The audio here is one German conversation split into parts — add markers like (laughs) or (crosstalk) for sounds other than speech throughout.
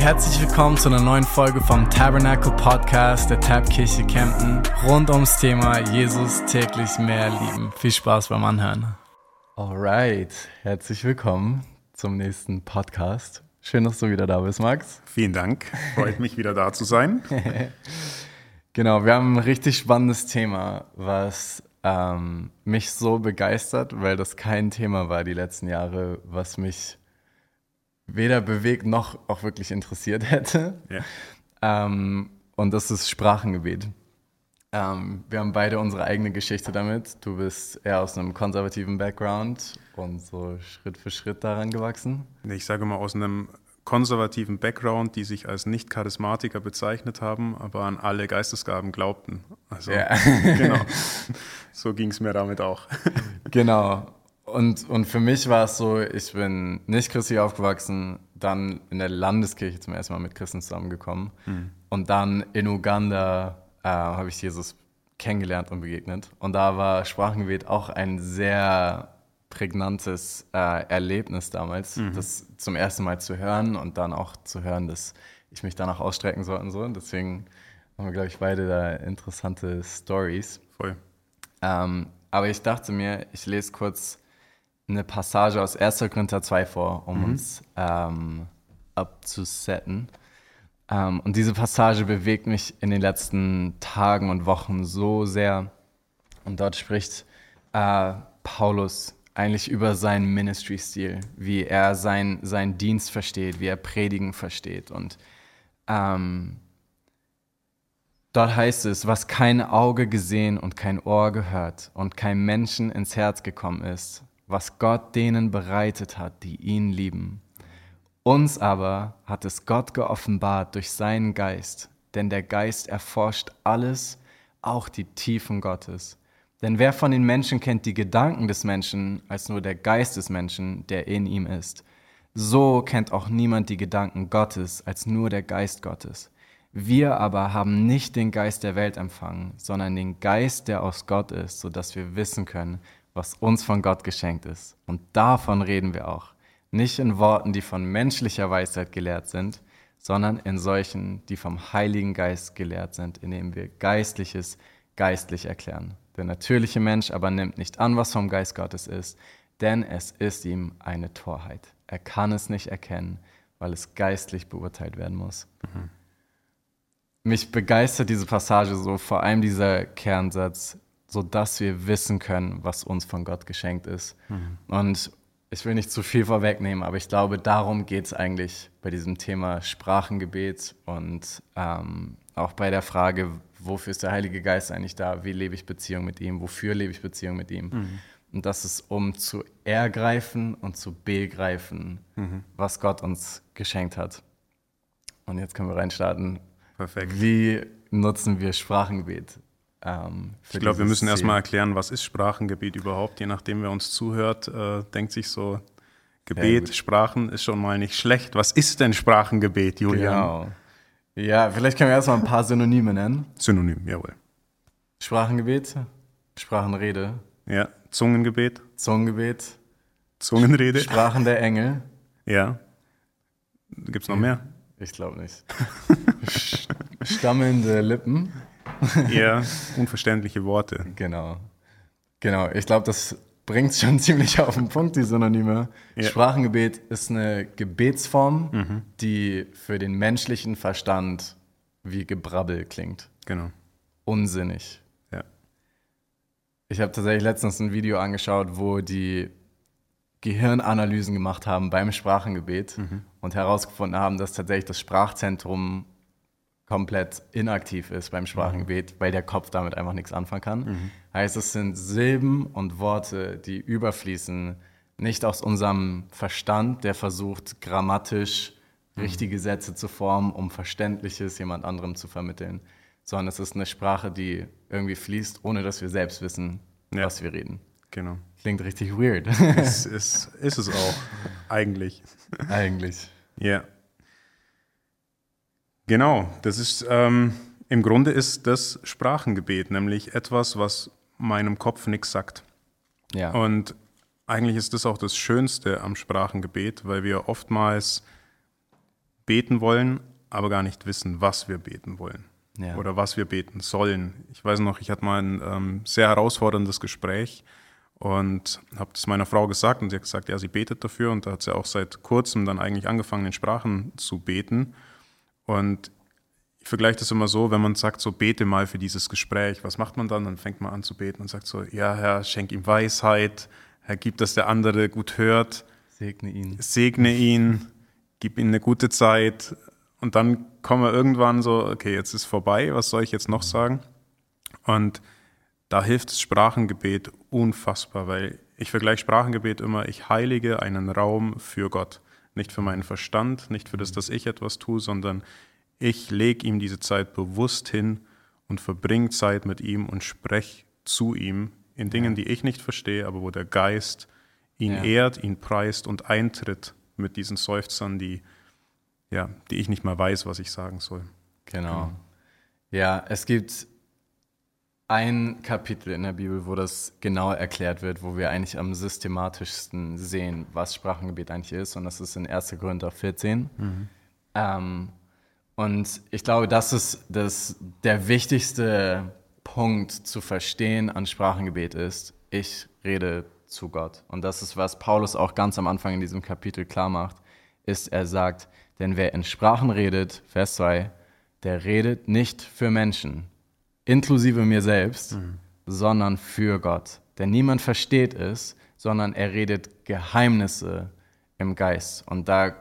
Herzlich willkommen zu einer neuen Folge vom Tabernacle Podcast der Tabkirche Kempten rund ums Thema Jesus täglich mehr lieben. Viel Spaß beim Anhören. Alright, herzlich willkommen zum nächsten Podcast. Schön, dass du wieder da bist, Max. Vielen Dank. Freut mich wieder da zu sein. (laughs) genau, wir haben ein richtig spannendes Thema, was ähm, mich so begeistert, weil das kein Thema war die letzten Jahre, was mich weder bewegt noch auch wirklich interessiert hätte. Ja. Ähm, und das ist Sprachengebet. Ähm, wir haben beide unsere eigene Geschichte damit. Du bist eher aus einem konservativen Background und so Schritt für Schritt daran gewachsen. Ich sage mal aus einem konservativen Background, die sich als Nicht-Charismatiker bezeichnet haben, aber an alle Geistesgaben glaubten. Also, ja. genau. (laughs) So ging es mir damit auch. Genau. Und, und für mich war es so, ich bin nicht christlich aufgewachsen, dann in der Landeskirche zum ersten Mal mit Christen zusammengekommen mhm. und dann in Uganda äh, habe ich Jesus kennengelernt und begegnet. Und da war Sprachengebet auch ein sehr prägnantes äh, Erlebnis damals, mhm. das zum ersten Mal zu hören und dann auch zu hören, dass ich mich danach ausstrecken soll und so. Und deswegen haben wir, glaube ich, beide da interessante Stories. Voll. Ähm, aber ich dachte mir, ich lese kurz eine Passage aus 1. Korinther 2 vor, um mhm. uns ähm, abzusetten. Ähm, und diese Passage bewegt mich in den letzten Tagen und Wochen so sehr. Und dort spricht äh, Paulus eigentlich über seinen Ministry-Stil, wie er sein, seinen Dienst versteht, wie er Predigen versteht. Und ähm, dort heißt es, was kein Auge gesehen und kein Ohr gehört und kein Menschen ins Herz gekommen ist, was Gott denen bereitet hat, die ihn lieben. Uns aber hat es Gott geoffenbart durch seinen Geist, denn der Geist erforscht alles, auch die Tiefen Gottes. Denn wer von den Menschen kennt die Gedanken des Menschen als nur der Geist des Menschen, der in ihm ist? So kennt auch niemand die Gedanken Gottes als nur der Geist Gottes. Wir aber haben nicht den Geist der Welt empfangen, sondern den Geist, der aus Gott ist, so dass wir wissen können, was uns von Gott geschenkt ist. Und davon reden wir auch. Nicht in Worten, die von menschlicher Weisheit gelehrt sind, sondern in solchen, die vom Heiligen Geist gelehrt sind, indem wir Geistliches geistlich erklären. Der natürliche Mensch aber nimmt nicht an, was vom Geist Gottes ist, denn es ist ihm eine Torheit. Er kann es nicht erkennen, weil es geistlich beurteilt werden muss. Mhm. Mich begeistert diese Passage so, vor allem dieser Kernsatz, sodass wir wissen können, was uns von Gott geschenkt ist. Mhm. Und ich will nicht zu viel vorwegnehmen, aber ich glaube, darum geht es eigentlich bei diesem Thema Sprachengebet und ähm, auch bei der Frage, wofür ist der Heilige Geist eigentlich da? Wie lebe ich Beziehung mit ihm? Wofür lebe ich Beziehung mit ihm? Mhm. Und das ist, um zu ergreifen und zu begreifen, mhm. was Gott uns geschenkt hat. Und jetzt können wir reinstarten. Perfekt. Wie nutzen wir Sprachengebet? Ähm, ich glaube, wir müssen erstmal erklären, was ist Sprachengebet überhaupt. Je nachdem, wer uns zuhört, äh, denkt sich so, Gebet, ja, Sprachen ist schon mal nicht schlecht. Was ist denn Sprachengebet, Julian? Genau. Ja, vielleicht können wir erstmal ein paar Synonyme nennen. Synonym, jawohl. Sprachengebet, Sprachenrede. Ja, Zungengebet. Zungengebet. Zungenrede. Sprachen der Engel. Ja. Gibt es noch mehr? Ich glaube nicht. Stammelnde Lippen. (laughs) Ja, unverständliche Worte. Genau. Genau. Ich glaube, das bringt es schon (laughs) ziemlich auf den Punkt, die Synonyme. Ja. Sprachengebet ist eine Gebetsform, mhm. die für den menschlichen Verstand wie Gebrabbel klingt. Genau. Unsinnig. Ja. Ich habe tatsächlich letztens ein Video angeschaut, wo die Gehirnanalysen gemacht haben beim Sprachengebet mhm. und herausgefunden haben, dass tatsächlich das Sprachzentrum komplett inaktiv ist beim Sprachengebet, weil der Kopf damit einfach nichts anfangen kann. Mhm. Heißt, es sind Silben und Worte, die überfließen, nicht aus unserem Verstand, der versucht, grammatisch mhm. richtige Sätze zu formen, um Verständliches jemand anderem zu vermitteln, sondern es ist eine Sprache, die irgendwie fließt, ohne dass wir selbst wissen, ja. was wir reden. Genau. Klingt richtig weird. ist, ist, ist es auch, (laughs) eigentlich. Eigentlich. Ja. Genau, das ist ähm, im Grunde ist das Sprachengebet, nämlich etwas, was meinem Kopf nichts sagt. Ja. Und eigentlich ist das auch das Schönste am Sprachengebet, weil wir oftmals beten wollen, aber gar nicht wissen, was wir beten wollen ja. oder was wir beten sollen. Ich weiß noch, ich hatte mal ein ähm, sehr herausforderndes Gespräch und habe das meiner Frau gesagt und sie hat gesagt, ja, sie betet dafür und da hat sie auch seit kurzem dann eigentlich angefangen, in Sprachen zu beten. Und ich vergleiche das immer so, wenn man sagt, so bete mal für dieses Gespräch, was macht man dann? Dann fängt man an zu beten und sagt so, ja, Herr, schenk ihm Weisheit, Herr, gib, dass der andere gut hört. Segne ihn. Segne ihn, gib ihm eine gute Zeit. Und dann kommen wir irgendwann so, okay, jetzt ist vorbei, was soll ich jetzt noch sagen? Und da hilft das Sprachengebet unfassbar, weil ich vergleiche Sprachengebet immer, ich heilige einen Raum für Gott. Nicht für meinen Verstand, nicht für das, dass ich etwas tue, sondern ich lege ihm diese Zeit bewusst hin und verbringe Zeit mit ihm und spreche zu ihm in Dingen, die ich nicht verstehe, aber wo der Geist ihn ja. ehrt, ihn preist und eintritt mit diesen Seufzern, die, ja, die ich nicht mal weiß, was ich sagen soll. Genau. genau. Ja, es gibt ein Kapitel in der Bibel, wo das genau erklärt wird, wo wir eigentlich am systematischsten sehen, was Sprachengebet eigentlich ist. Und das ist in 1. Korinther 14. Mhm. Ähm, und ich glaube, das ist das, der wichtigste Punkt zu verstehen an Sprachengebet ist, ich rede zu Gott. Und das ist, was Paulus auch ganz am Anfang in diesem Kapitel klar macht, ist, er sagt, denn wer in Sprachen redet, Vers 2, der redet nicht für Menschen, inklusive mir selbst, mhm. sondern für Gott. Denn niemand versteht es, sondern er redet Geheimnisse im Geist. Und da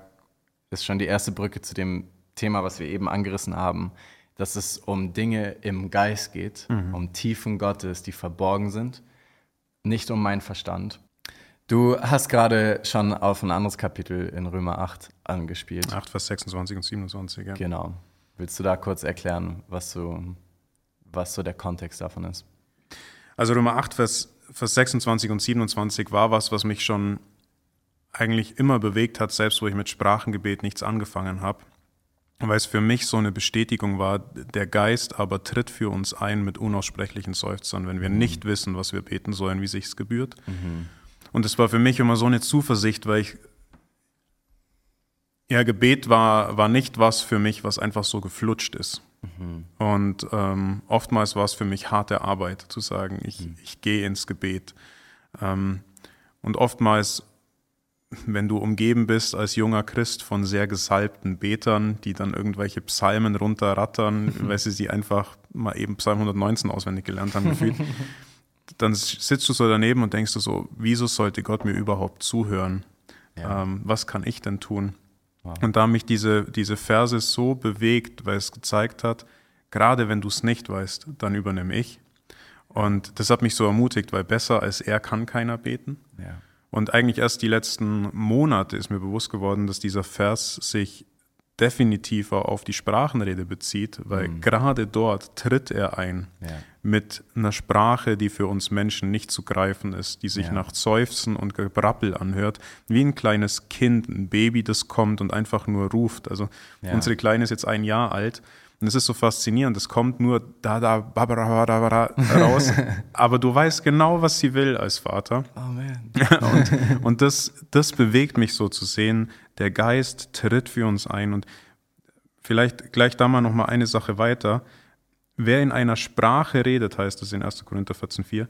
ist schon die erste Brücke zu dem Thema, was wir eben angerissen haben, dass es um Dinge im Geist geht, mhm. um Tiefen Gottes, die verborgen sind, nicht um meinen Verstand. Du hast gerade schon auf ein anderes Kapitel in Römer 8 angespielt. 8, Vers 26 und 27, ja. Genau. Willst du da kurz erklären, was so, was so der Kontext davon ist? Also Römer 8, Vers, Vers 26 und 27 war was, was mich schon eigentlich immer bewegt hat, selbst wo ich mit Sprachengebet nichts angefangen habe weil es für mich so eine Bestätigung war, der Geist aber tritt für uns ein mit unaussprechlichen Seufzern, wenn wir mhm. nicht wissen, was wir beten sollen, wie sich's gebührt. Mhm. Und es war für mich immer so eine Zuversicht, weil ich, ja, Gebet war, war nicht was für mich, was einfach so geflutscht ist. Mhm. Und ähm, oftmals war es für mich harte Arbeit, zu sagen, ich, mhm. ich gehe ins Gebet. Ähm, und oftmals wenn du umgeben bist als junger Christ von sehr gesalbten Betern, die dann irgendwelche Psalmen runterrattern, (laughs) weil sie sie einfach mal eben Psalm 119 auswendig gelernt haben gefühlt, (laughs) dann sitzt du so daneben und denkst du so, wieso sollte Gott mir überhaupt zuhören? Ja. Ähm, was kann ich denn tun? Wow. Und da mich diese, diese Verse so bewegt, weil es gezeigt hat, gerade wenn du es nicht weißt, dann übernehme ich. Und das hat mich so ermutigt, weil besser als er kann keiner beten. Ja. Und eigentlich erst die letzten Monate ist mir bewusst geworden, dass dieser Vers sich definitiver auf die Sprachenrede bezieht, weil mhm. gerade dort tritt er ein ja. mit einer Sprache, die für uns Menschen nicht zu greifen ist, die sich ja. nach Seufzen und Gebrappel anhört, wie ein kleines Kind, ein Baby, das kommt und einfach nur ruft. Also ja. unsere Kleine ist jetzt ein Jahr alt und es ist so faszinierend, es kommt nur da, da, babara, babara raus, (laughs) aber du weißt genau, was sie will als Vater. Amen. (laughs) und und das, das bewegt mich so zu sehen, der Geist tritt für uns ein und vielleicht gleich da mal nochmal eine Sache weiter. Wer in einer Sprache redet, heißt es in 1. Korinther 14,4,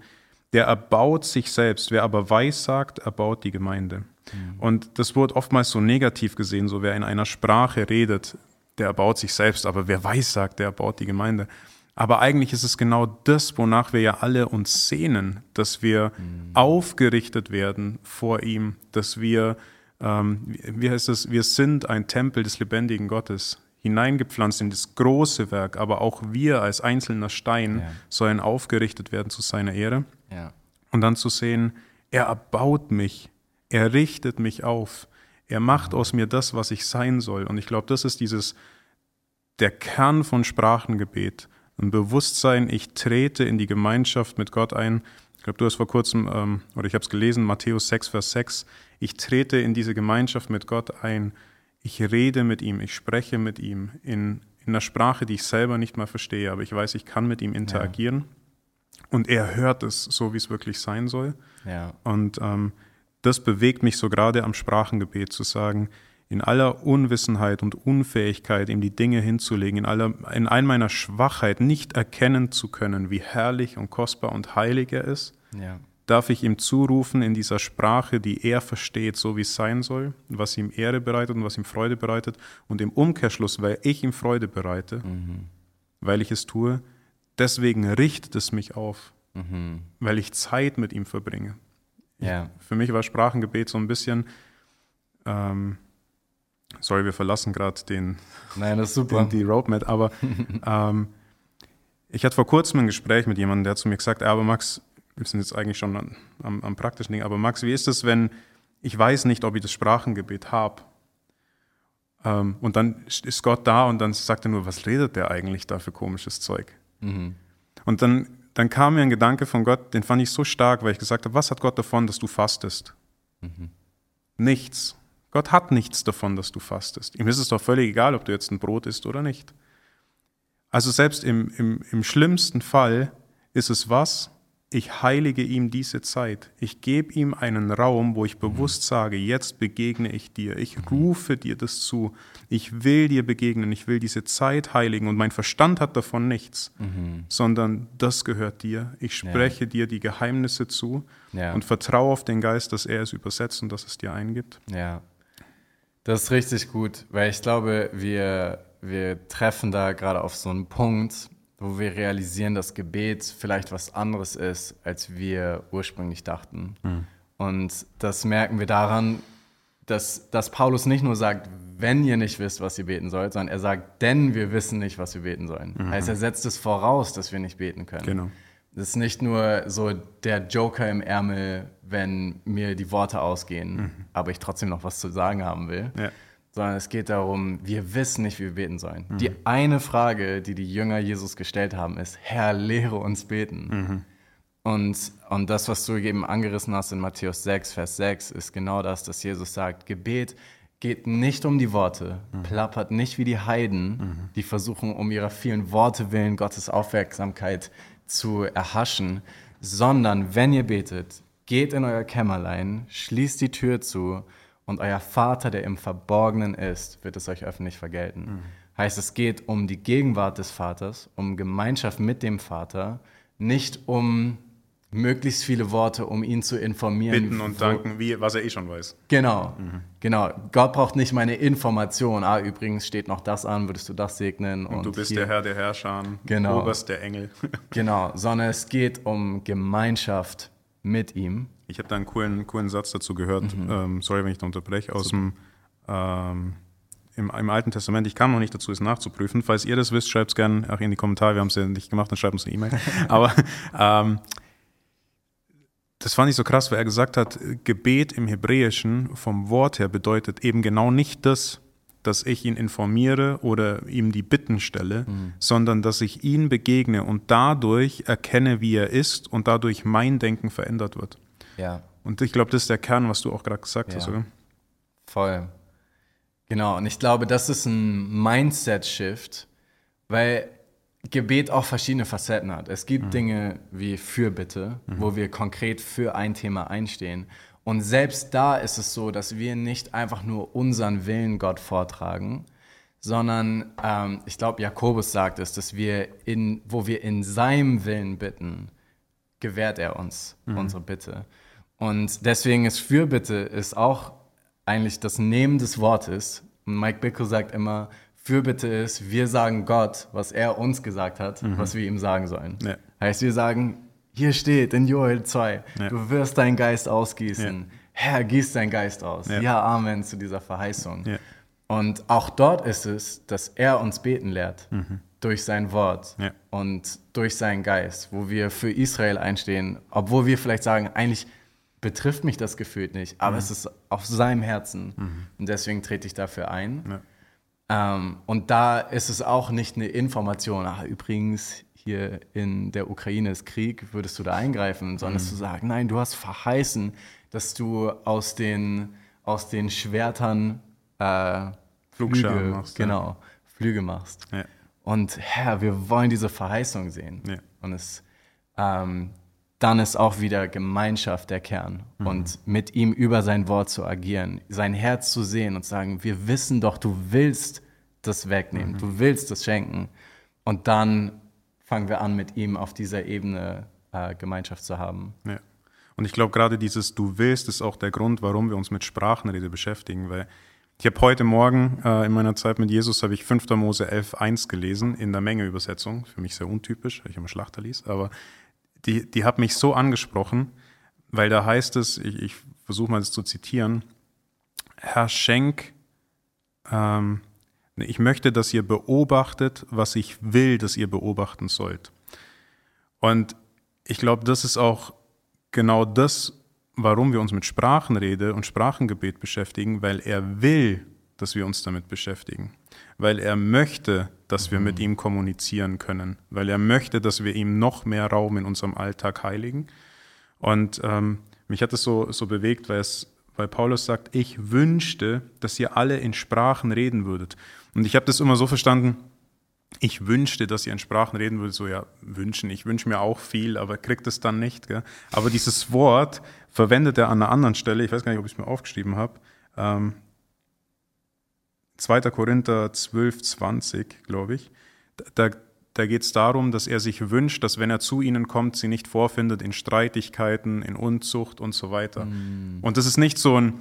der erbaut sich selbst. Wer aber weiß sagt, erbaut die Gemeinde. Mhm. Und das wird oftmals so negativ gesehen, so wer in einer Sprache redet, der erbaut sich selbst, aber wer weiß, sagt, der erbaut die Gemeinde. Aber eigentlich ist es genau das, wonach wir ja alle uns sehnen, dass wir mhm. aufgerichtet werden vor ihm, dass wir, ähm, wie heißt es, wir sind ein Tempel des lebendigen Gottes, hineingepflanzt in das große Werk, aber auch wir als einzelner Stein ja. sollen aufgerichtet werden zu seiner Ehre. Ja. Und dann zu sehen, er erbaut mich, er richtet mich auf, er macht aus mir das, was ich sein soll. Und ich glaube, das ist dieses, der Kern von Sprachengebet. Ein Bewusstsein, ich trete in die Gemeinschaft mit Gott ein. Ich glaube, du hast vor kurzem, ähm, oder ich habe es gelesen, Matthäus 6, Vers 6. Ich trete in diese Gemeinschaft mit Gott ein. Ich rede mit ihm, ich spreche mit ihm in, in einer Sprache, die ich selber nicht mal verstehe, aber ich weiß, ich kann mit ihm interagieren. Ja. Und er hört es so, wie es wirklich sein soll. Ja. Und ähm, das bewegt mich so gerade am Sprachengebet zu sagen, in aller Unwissenheit und Unfähigkeit, ihm die Dinge hinzulegen, in, aller, in all meiner Schwachheit nicht erkennen zu können, wie herrlich und kostbar und heilig er ist, ja. darf ich ihm zurufen in dieser Sprache, die er versteht, so wie es sein soll, was ihm Ehre bereitet und was ihm Freude bereitet. Und im Umkehrschluss, weil ich ihm Freude bereite, mhm. weil ich es tue, deswegen richtet es mich auf, mhm. weil ich Zeit mit ihm verbringe. Ja. Für mich war Sprachengebet so ein bisschen, ähm, Sorry, wir verlassen gerade den, Nein, das ist super. Den, die Roadmap, aber (laughs) ähm, ich hatte vor kurzem ein Gespräch mit jemandem, der hat zu mir gesagt, aber Max, wir sind jetzt eigentlich schon am, am, am praktischen Ding, aber Max, wie ist es, wenn ich weiß nicht, ob ich das Sprachengebet habe? Ähm, und dann ist Gott da und dann sagt er nur, was redet der eigentlich da für komisches Zeug? Mhm. Und dann, dann kam mir ein Gedanke von Gott, den fand ich so stark, weil ich gesagt habe, was hat Gott davon, dass du fastest? Mhm. Nichts. Gott hat nichts davon, dass du fastest. Ihm ist es doch völlig egal, ob du jetzt ein Brot isst oder nicht. Also selbst im, im, im schlimmsten Fall ist es was? Ich heilige ihm diese Zeit. Ich gebe ihm einen Raum, wo ich bewusst sage, jetzt begegne ich dir. Ich rufe dir das zu. Ich will dir begegnen. Ich will diese Zeit heiligen. Und mein Verstand hat davon nichts, mhm. sondern das gehört dir. Ich spreche ja. dir die Geheimnisse zu ja. und vertraue auf den Geist, dass er es übersetzt und dass es dir eingibt. Ja, das ist richtig gut, weil ich glaube, wir, wir treffen da gerade auf so einen Punkt, wo wir realisieren, dass Gebet vielleicht was anderes ist, als wir ursprünglich dachten. Mhm. Und das merken wir daran, dass, dass Paulus nicht nur sagt, wenn ihr nicht wisst, was ihr beten sollt, sondern er sagt, denn wir wissen nicht, was wir beten sollen. Mhm. Heißt, er setzt es voraus, dass wir nicht beten können. Genau. Das ist nicht nur so der Joker im Ärmel, wenn mir die Worte ausgehen, mhm. aber ich trotzdem noch was zu sagen haben will. Ja. Sondern es geht darum, wir wissen nicht, wie wir beten sollen. Mhm. Die eine Frage, die die Jünger Jesus gestellt haben, ist, Herr, lehre uns beten. Mhm. Und, und das, was du eben angerissen hast in Matthäus 6, Vers 6, ist genau das, dass Jesus sagt, Gebet geht nicht um die Worte, mhm. plappert nicht wie die Heiden, mhm. die versuchen, um ihrer vielen Worte willen Gottes Aufmerksamkeit zu erhaschen, sondern wenn ihr betet, geht in euer Kämmerlein, schließt die Tür zu und euer Vater, der im Verborgenen ist, wird es euch öffentlich vergelten. Mhm. Heißt, es geht um die Gegenwart des Vaters, um Gemeinschaft mit dem Vater, nicht um möglichst viele Worte, um ihn zu informieren. Bitten und danken, wie, was er eh schon weiß. Genau, mhm. genau. Gott braucht nicht meine Information. Ah, übrigens steht noch das an, würdest du das segnen? Und, und du bist hier, der Herr der Herrscher, genau. Oberst der Engel. (laughs) genau, sondern es geht um Gemeinschaft mit ihm. Ich habe da einen coolen, coolen Satz dazu gehört. Mhm. Ähm, sorry, wenn ich da unterbreche. Aus dem ähm, im, im, Alten Testament. Ich kam noch nicht dazu, es nachzuprüfen. Falls ihr das wisst, schreibt es gerne auch in die Kommentare. Wir haben es ja nicht gemacht, dann schreibt uns eine E-Mail. (laughs) Aber ähm, das fand ich so krass, weil er gesagt hat, Gebet im Hebräischen vom Wort her bedeutet eben genau nicht das, dass ich ihn informiere oder ihm die Bitten stelle, mhm. sondern dass ich ihn begegne und dadurch erkenne, wie er ist und dadurch mein Denken verändert wird. Ja. Und ich glaube, das ist der Kern, was du auch gerade gesagt ja. hast, oder? Voll. Genau, und ich glaube, das ist ein Mindset-Shift, weil Gebet auch verschiedene Facetten hat. Es gibt mhm. Dinge wie Fürbitte, mhm. wo wir konkret für ein Thema einstehen. Und selbst da ist es so, dass wir nicht einfach nur unseren Willen Gott vortragen, sondern ähm, ich glaube, Jakobus sagt es, dass wir in, wo wir in seinem Willen bitten, gewährt er uns mhm. unsere Bitte. Und deswegen ist Fürbitte ist auch eigentlich das Nehmen des Wortes. Und Mike Bickle sagt immer, Fürbitte ist, wir sagen Gott, was er uns gesagt hat, mhm. was wir ihm sagen sollen. Ja. Heißt, wir sagen, hier steht in Joel 2, ja. du wirst deinen Geist ausgießen. Ja. Herr, gieß deinen Geist aus. Ja. ja, Amen zu dieser Verheißung. Und auch dort ist es, dass er uns beten lehrt. Mhm. Durch sein Wort und durch seinen Geist, wo wir für Israel einstehen, obwohl wir vielleicht sagen, eigentlich betrifft mich das gefühlt nicht, aber mhm. es ist auf seinem Herzen. Mhm. Und deswegen trete ich dafür ein. Ähm, und da ist es auch nicht eine Information, ach, übrigens, hier in der Ukraine ist Krieg, würdest du da eingreifen, sondern mhm. zu sagen, nein, du hast verheißen, dass du aus den, aus den Schwertern äh, Flüge, machst, genau, ja. Flüge machst. Ja. Und Herr, wir wollen diese Verheißung sehen. Ja. Und es, ähm, dann ist auch wieder Gemeinschaft der Kern. Mhm. Und mit ihm über sein Wort zu agieren, sein Herz zu sehen und sagen, wir wissen doch, du willst das wegnehmen, mhm. du willst das schenken. Und dann fangen wir an, mit ihm auf dieser Ebene äh, Gemeinschaft zu haben. Ja. Und ich glaube, gerade dieses Du willst ist auch der Grund, warum wir uns mit Sprachenrede beschäftigen, weil ich habe heute Morgen äh, in meiner Zeit mit Jesus habe ich 5. Mose 11.1 gelesen in der Menge-Übersetzung. Für mich sehr untypisch, weil ich immer Schlachter liest, aber die, die hat mich so angesprochen, weil da heißt es, ich, ich versuche mal das zu zitieren, Herr Schenk, ähm, ich möchte, dass ihr beobachtet, was ich will, dass ihr beobachten sollt. Und ich glaube, das ist auch genau das, warum wir uns mit Sprachenrede und Sprachengebet beschäftigen, weil er will, dass wir uns damit beschäftigen, weil er möchte, dass wir mit mhm. ihm kommunizieren können, weil er möchte, dass wir ihm noch mehr Raum in unserem Alltag heiligen. Und ähm, mich hat es so, so bewegt, weil, es, weil Paulus sagt, ich wünschte, dass ihr alle in Sprachen reden würdet. Und ich habe das immer so verstanden, ich wünschte, dass ihr in Sprachen reden würdet, so ja, wünschen, ich wünsche mir auch viel, aber kriegt es dann nicht. Gell? Aber dieses Wort verwendet er an einer anderen Stelle, ich weiß gar nicht, ob ich es mir aufgeschrieben habe, ähm, 2. Korinther 12, 20, glaube ich. Da, da geht es darum, dass er sich wünscht, dass wenn er zu ihnen kommt, sie nicht vorfindet in Streitigkeiten, in Unzucht und so weiter. Mm. Und das ist nicht so ein,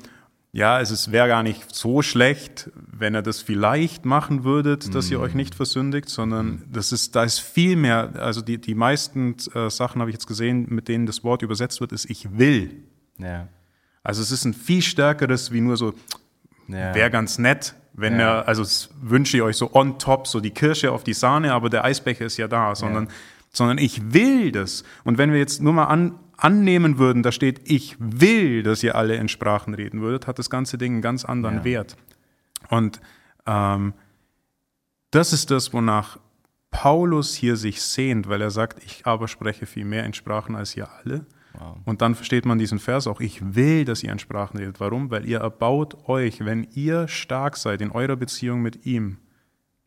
ja, es wäre gar nicht so schlecht, wenn ihr das vielleicht machen würdet, dass mm. ihr euch nicht versündigt, sondern mm. das ist, da ist viel mehr, also die, die meisten äh, Sachen habe ich jetzt gesehen, mit denen das Wort übersetzt wird, ist ich will. Ja. Also es ist ein viel stärkeres wie nur so, ja. wäre ganz nett, wenn ja. er, also wünsche ich euch so on top, so die Kirsche auf die Sahne, aber der Eisbecher ist ja da, sondern, ja. sondern ich will das. Und wenn wir jetzt nur mal an, annehmen würden, da steht, ich will, dass ihr alle in Sprachen reden würdet, hat das ganze Ding einen ganz anderen ja. Wert. Und ähm, das ist das, wonach Paulus hier sich sehnt, weil er sagt, ich aber spreche viel mehr in Sprachen als ihr alle. Und dann versteht man diesen Vers auch, ich will, dass ihr in Sprachen redet. Warum? Weil ihr erbaut euch, wenn ihr stark seid in eurer Beziehung mit ihm,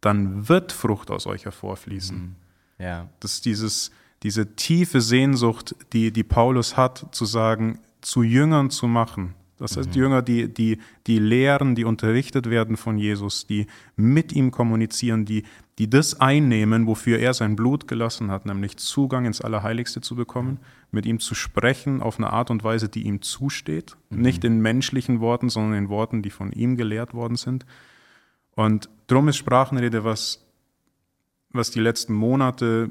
dann wird Frucht aus euch hervorfließen. Mhm. Ja. Das ist dieses, diese tiefe Sehnsucht, die, die Paulus hat, zu sagen, zu Jüngern zu machen. Das heißt, mhm. Jünger, die, die, die lehren, die unterrichtet werden von Jesus, die mit ihm kommunizieren, die, die das einnehmen, wofür er sein Blut gelassen hat, nämlich Zugang ins Allerheiligste zu bekommen, mit ihm zu sprechen auf eine Art und Weise, die ihm zusteht. Mhm. Nicht in menschlichen Worten, sondern in Worten, die von ihm gelehrt worden sind. Und drum ist Sprachenrede was, was die letzten Monate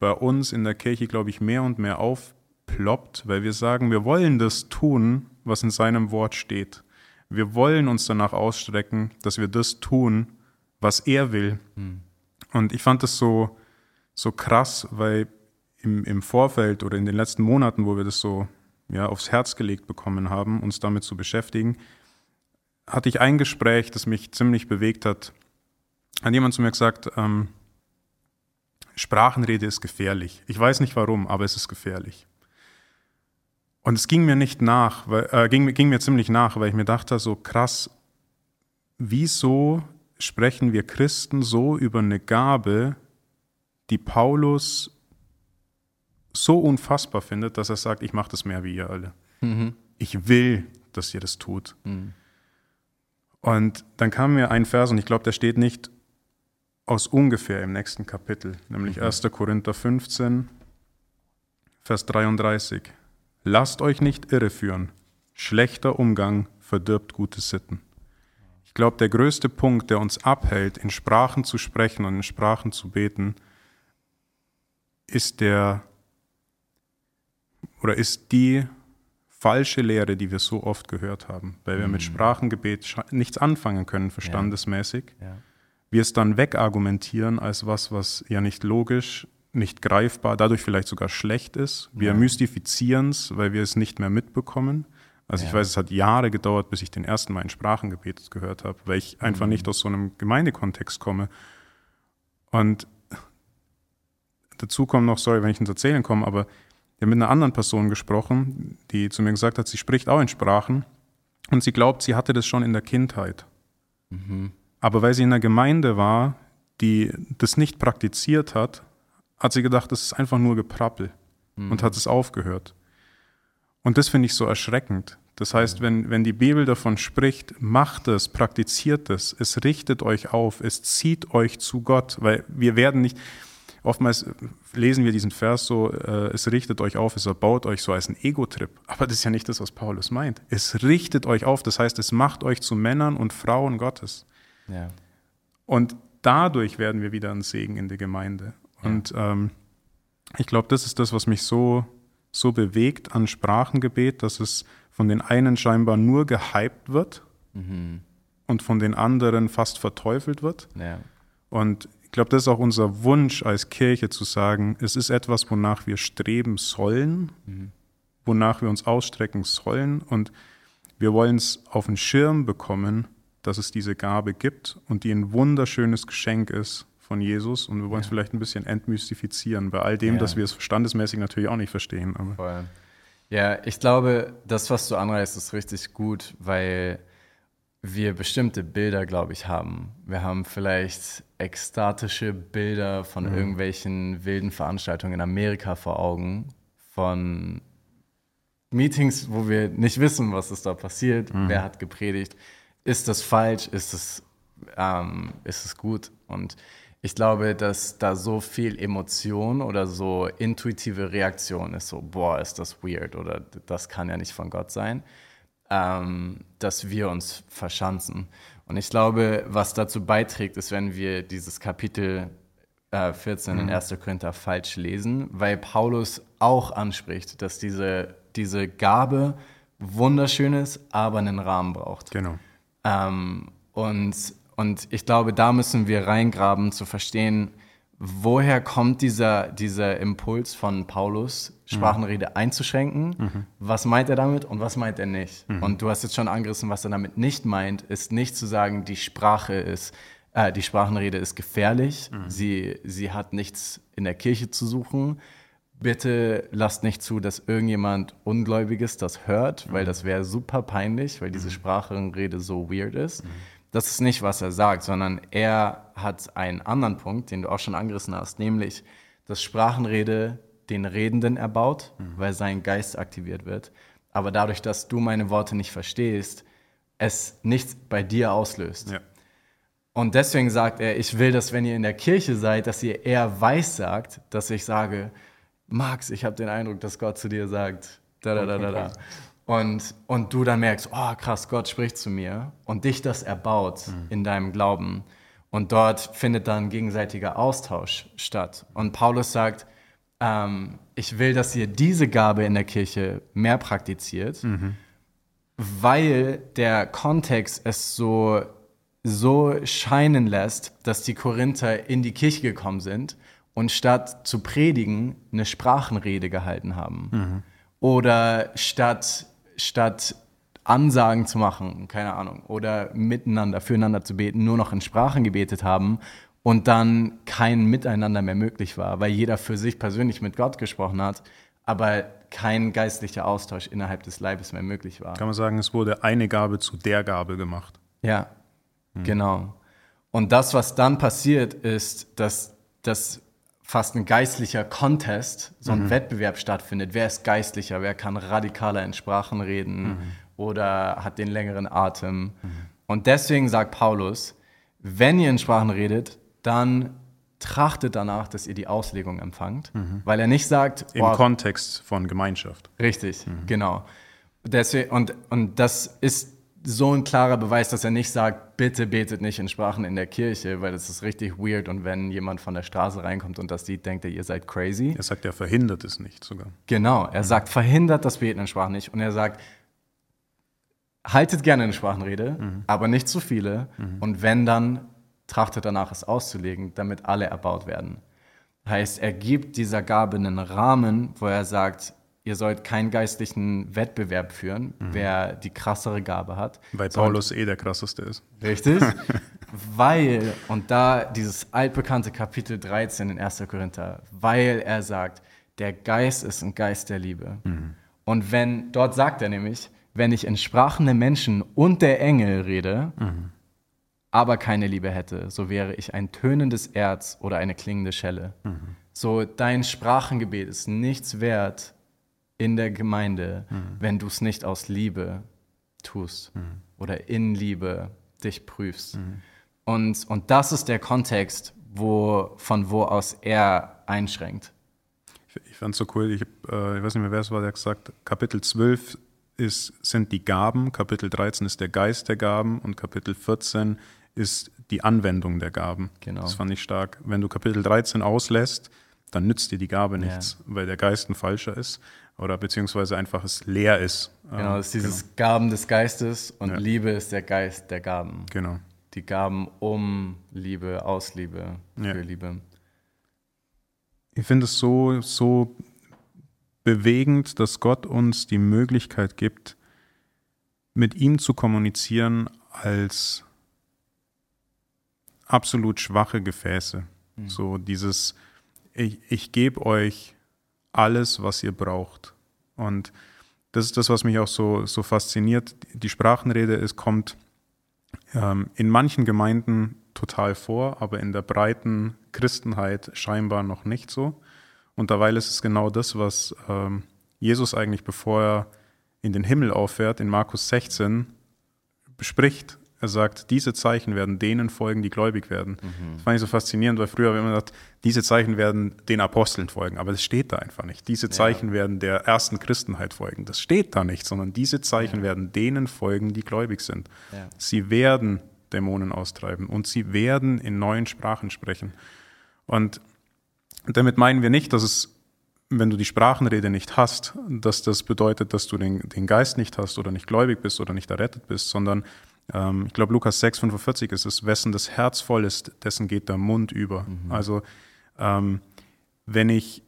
bei uns in der Kirche, glaube ich, mehr und mehr aufploppt, weil wir sagen, wir wollen das tun, was in seinem Wort steht. Wir wollen uns danach ausstrecken, dass wir das tun, was er will. Mhm. Und ich fand das so, so krass, weil im, im Vorfeld oder in den letzten Monaten, wo wir das so ja, aufs Herz gelegt bekommen haben, uns damit zu beschäftigen, hatte ich ein Gespräch, das mich ziemlich bewegt hat. Hat jemand zu mir gesagt, ähm, Sprachenrede ist gefährlich. Ich weiß nicht warum, aber es ist gefährlich. Und es ging mir nicht nach, weil, äh, ging, ging mir ziemlich nach, weil ich mir dachte, so krass, wieso sprechen wir Christen so über eine Gabe, die Paulus so unfassbar findet, dass er sagt, ich mache das mehr wie ihr alle. Mhm. Ich will, dass ihr das tut. Mhm. Und dann kam mir ein Vers, und ich glaube, der steht nicht aus ungefähr im nächsten Kapitel, nämlich mhm. 1. Korinther 15, Vers 33. Lasst euch nicht irreführen. Schlechter Umgang verdirbt gute Sitten. Ich glaube, der größte Punkt, der uns abhält, in Sprachen zu sprechen und in Sprachen zu beten, ist der oder ist die falsche Lehre, die wir so oft gehört haben, weil wir mhm. mit Sprachengebet nichts anfangen können, verstandesmäßig. Ja. Ja. Wir es dann wegargumentieren als was, was ja nicht logisch nicht greifbar, dadurch vielleicht sogar schlecht ist. Wir ja. mystifizieren es, weil wir es nicht mehr mitbekommen. Also ja. ich weiß, es hat Jahre gedauert, bis ich den ersten Mal ein Sprachengebet gehört habe, weil ich einfach mhm. nicht aus so einem Gemeindekontext komme. Und dazu kommt noch, sorry, wenn ich ins Erzählen komme, aber ich habe mit einer anderen Person gesprochen, die zu mir gesagt hat, sie spricht auch in Sprachen und sie glaubt, sie hatte das schon in der Kindheit. Mhm. Aber weil sie in einer Gemeinde war, die das nicht praktiziert hat, hat sie gedacht, das ist einfach nur Geprappel. mhm. und hat es aufgehört. Und das finde ich so erschreckend. Das heißt, wenn, wenn die Bibel davon spricht, macht es, praktiziert es, es richtet euch auf, es zieht euch zu Gott, weil wir werden nicht, oftmals lesen wir diesen Vers so, äh, es richtet euch auf, es erbaut euch so als ein Ego-Trip. Aber das ist ja nicht das, was Paulus meint. Es richtet euch auf, das heißt, es macht euch zu Männern und Frauen Gottes. Ja. Und dadurch werden wir wieder ein Segen in der Gemeinde. Und ähm, ich glaube, das ist das, was mich so, so bewegt an Sprachengebet, dass es von den einen scheinbar nur gehypt wird mhm. und von den anderen fast verteufelt wird. Ja. Und ich glaube, das ist auch unser Wunsch als Kirche zu sagen, es ist etwas, wonach wir streben sollen, mhm. wonach wir uns ausstrecken sollen und wir wollen es auf den Schirm bekommen, dass es diese Gabe gibt und die ein wunderschönes Geschenk ist von Jesus und wir wollen es ja. vielleicht ein bisschen entmystifizieren bei all dem, ja. dass wir es verstandesmäßig natürlich auch nicht verstehen. Voll. Ja, ich glaube, das, was du anreißt, ist richtig gut, weil wir bestimmte Bilder, glaube ich, haben. Wir haben vielleicht ekstatische Bilder von mhm. irgendwelchen wilden Veranstaltungen in Amerika vor Augen, von Meetings, wo wir nicht wissen, was ist da passiert, mhm. wer hat gepredigt ist das falsch, ist es, ähm, ist es gut? Und ich glaube, dass da so viel Emotion oder so intuitive Reaktion ist, so, boah, ist das weird oder das kann ja nicht von Gott sein, ähm, dass wir uns verschanzen. Und ich glaube, was dazu beiträgt, ist, wenn wir dieses Kapitel äh, 14 mhm. in 1. Korinther falsch lesen, weil Paulus auch anspricht, dass diese, diese Gabe wunderschön ist, aber einen Rahmen braucht. Genau. Ähm, und, und ich glaube, da müssen wir reingraben, zu verstehen, woher kommt dieser, dieser Impuls von Paulus, Sprachenrede mhm. einzuschränken? Mhm. Was meint er damit und was meint er nicht? Mhm. Und du hast jetzt schon angerissen, was er damit nicht meint, ist nicht zu sagen, die Sprache ist, äh, die Sprachenrede ist gefährlich, mhm. sie, sie hat nichts in der Kirche zu suchen, bitte lasst nicht zu, dass irgendjemand Ungläubiges das hört, mhm. weil das wäre super peinlich, weil diese mhm. Sprachenrede so weird ist. Das ist nicht, was er sagt, sondern er hat einen anderen Punkt, den du auch schon angerissen hast, nämlich, dass Sprachenrede den Redenden erbaut, mhm. weil sein Geist aktiviert wird. Aber dadurch, dass du meine Worte nicht verstehst, es nichts bei dir auslöst. Ja. Und deswegen sagt er, ich will, dass wenn ihr in der Kirche seid, dass ihr eher weiß sagt, dass ich sage, Max, ich habe den Eindruck, dass Gott zu dir sagt, da, da, da, da, da. Und, und du dann merkst, oh krass, Gott spricht zu mir und dich das erbaut mhm. in deinem Glauben. Und dort findet dann gegenseitiger Austausch statt. Und Paulus sagt, ähm, ich will, dass ihr diese Gabe in der Kirche mehr praktiziert, mhm. weil der Kontext es so, so scheinen lässt, dass die Korinther in die Kirche gekommen sind und statt zu predigen eine Sprachenrede gehalten haben. Mhm. Oder statt, statt Ansagen zu machen, keine Ahnung, oder miteinander, füreinander zu beten, nur noch in Sprachen gebetet haben und dann kein Miteinander mehr möglich war, weil jeder für sich persönlich mit Gott gesprochen hat, aber kein geistlicher Austausch innerhalb des Leibes mehr möglich war. Kann man sagen, es wurde eine Gabe zu der Gabe gemacht. Ja, mhm. genau. Und das, was dann passiert, ist, dass, dass fast ein geistlicher Contest, so ein mhm. Wettbewerb stattfindet. Wer ist geistlicher? Wer kann radikaler in Sprachen reden mhm. oder hat den längeren Atem? Mhm. Und deswegen sagt Paulus, wenn ihr in Sprachen redet, dann trachtet danach, dass ihr die Auslegung empfangt, mhm. weil er nicht sagt im boah, Kontext von Gemeinschaft. Richtig, mhm. genau. Deswegen, und, und das ist so ein klarer Beweis, dass er nicht sagt, bitte betet nicht in Sprachen in der Kirche, weil das ist richtig weird und wenn jemand von der Straße reinkommt und das sieht, denkt er, ihr seid crazy. Er sagt, er verhindert es nicht sogar. Genau, er mhm. sagt, verhindert das Beten in Sprachen nicht und er sagt, haltet gerne eine Sprachenrede, mhm. aber nicht zu viele mhm. und wenn dann, trachtet danach es auszulegen, damit alle erbaut werden. Heißt, er gibt dieser Gabe einen Rahmen, wo er sagt, ihr sollt keinen geistlichen Wettbewerb führen, mhm. wer die krassere Gabe hat. Weil Paulus eh der krasseste ist. Richtig. (laughs) weil, und da dieses altbekannte Kapitel 13 in 1. Korinther, weil er sagt, der Geist ist ein Geist der Liebe. Mhm. Und wenn, dort sagt er nämlich, wenn ich in Sprachen der Menschen und der Engel rede, mhm. aber keine Liebe hätte, so wäre ich ein tönendes Erz oder eine klingende Schelle. Mhm. So, dein Sprachengebet ist nichts wert in der Gemeinde, mhm. wenn du es nicht aus Liebe tust mhm. oder in Liebe dich prüfst. Mhm. Und, und das ist der Kontext, wo, von wo aus er einschränkt. Ich, ich fand es so cool, ich, äh, ich weiß nicht mehr, wer es war, der gesagt Kapitel 12 ist, sind die Gaben, Kapitel 13 ist der Geist der Gaben und Kapitel 14 ist die Anwendung der Gaben. Genau. Das fand ich stark. Wenn du Kapitel 13 auslässt, dann nützt dir die Gabe nichts, ja. weil der Geist ein falscher ist oder beziehungsweise einfach es leer ist. Genau, es ist dieses genau. Gaben des Geistes und ja. Liebe ist der Geist der Gaben. Genau. Die Gaben um Liebe, aus Liebe, für ja. Liebe. Ich finde es so, so bewegend, dass Gott uns die Möglichkeit gibt, mit ihm zu kommunizieren als absolut schwache Gefäße. Mhm. So dieses, ich, ich gebe euch alles, was ihr braucht. Und das ist das, was mich auch so, so fasziniert. Die Sprachenrede es kommt ähm, in manchen Gemeinden total vor, aber in der breiten Christenheit scheinbar noch nicht so. Und derweil ist es genau das, was ähm, Jesus eigentlich, bevor er in den Himmel auffährt, in Markus 16 bespricht. Er sagt, diese Zeichen werden denen folgen, die gläubig werden. Mhm. Das fand ich so faszinierend, weil früher immer gesagt, diese Zeichen werden den Aposteln folgen, aber das steht da einfach nicht. Diese Zeichen ja. werden der ersten Christenheit folgen. Das steht da nicht, sondern diese Zeichen ja. werden denen folgen, die gläubig sind. Ja. Sie werden Dämonen austreiben und sie werden in neuen Sprachen sprechen. Und damit meinen wir nicht, dass es, wenn du die Sprachenrede nicht hast, dass das bedeutet, dass du den, den Geist nicht hast oder nicht gläubig bist oder nicht errettet bist, sondern ähm, ich glaube, Lukas 6, 45 ist es, wessen das Herz voll ist, dessen geht der Mund über. Mhm. Also, ähm, wenn ich,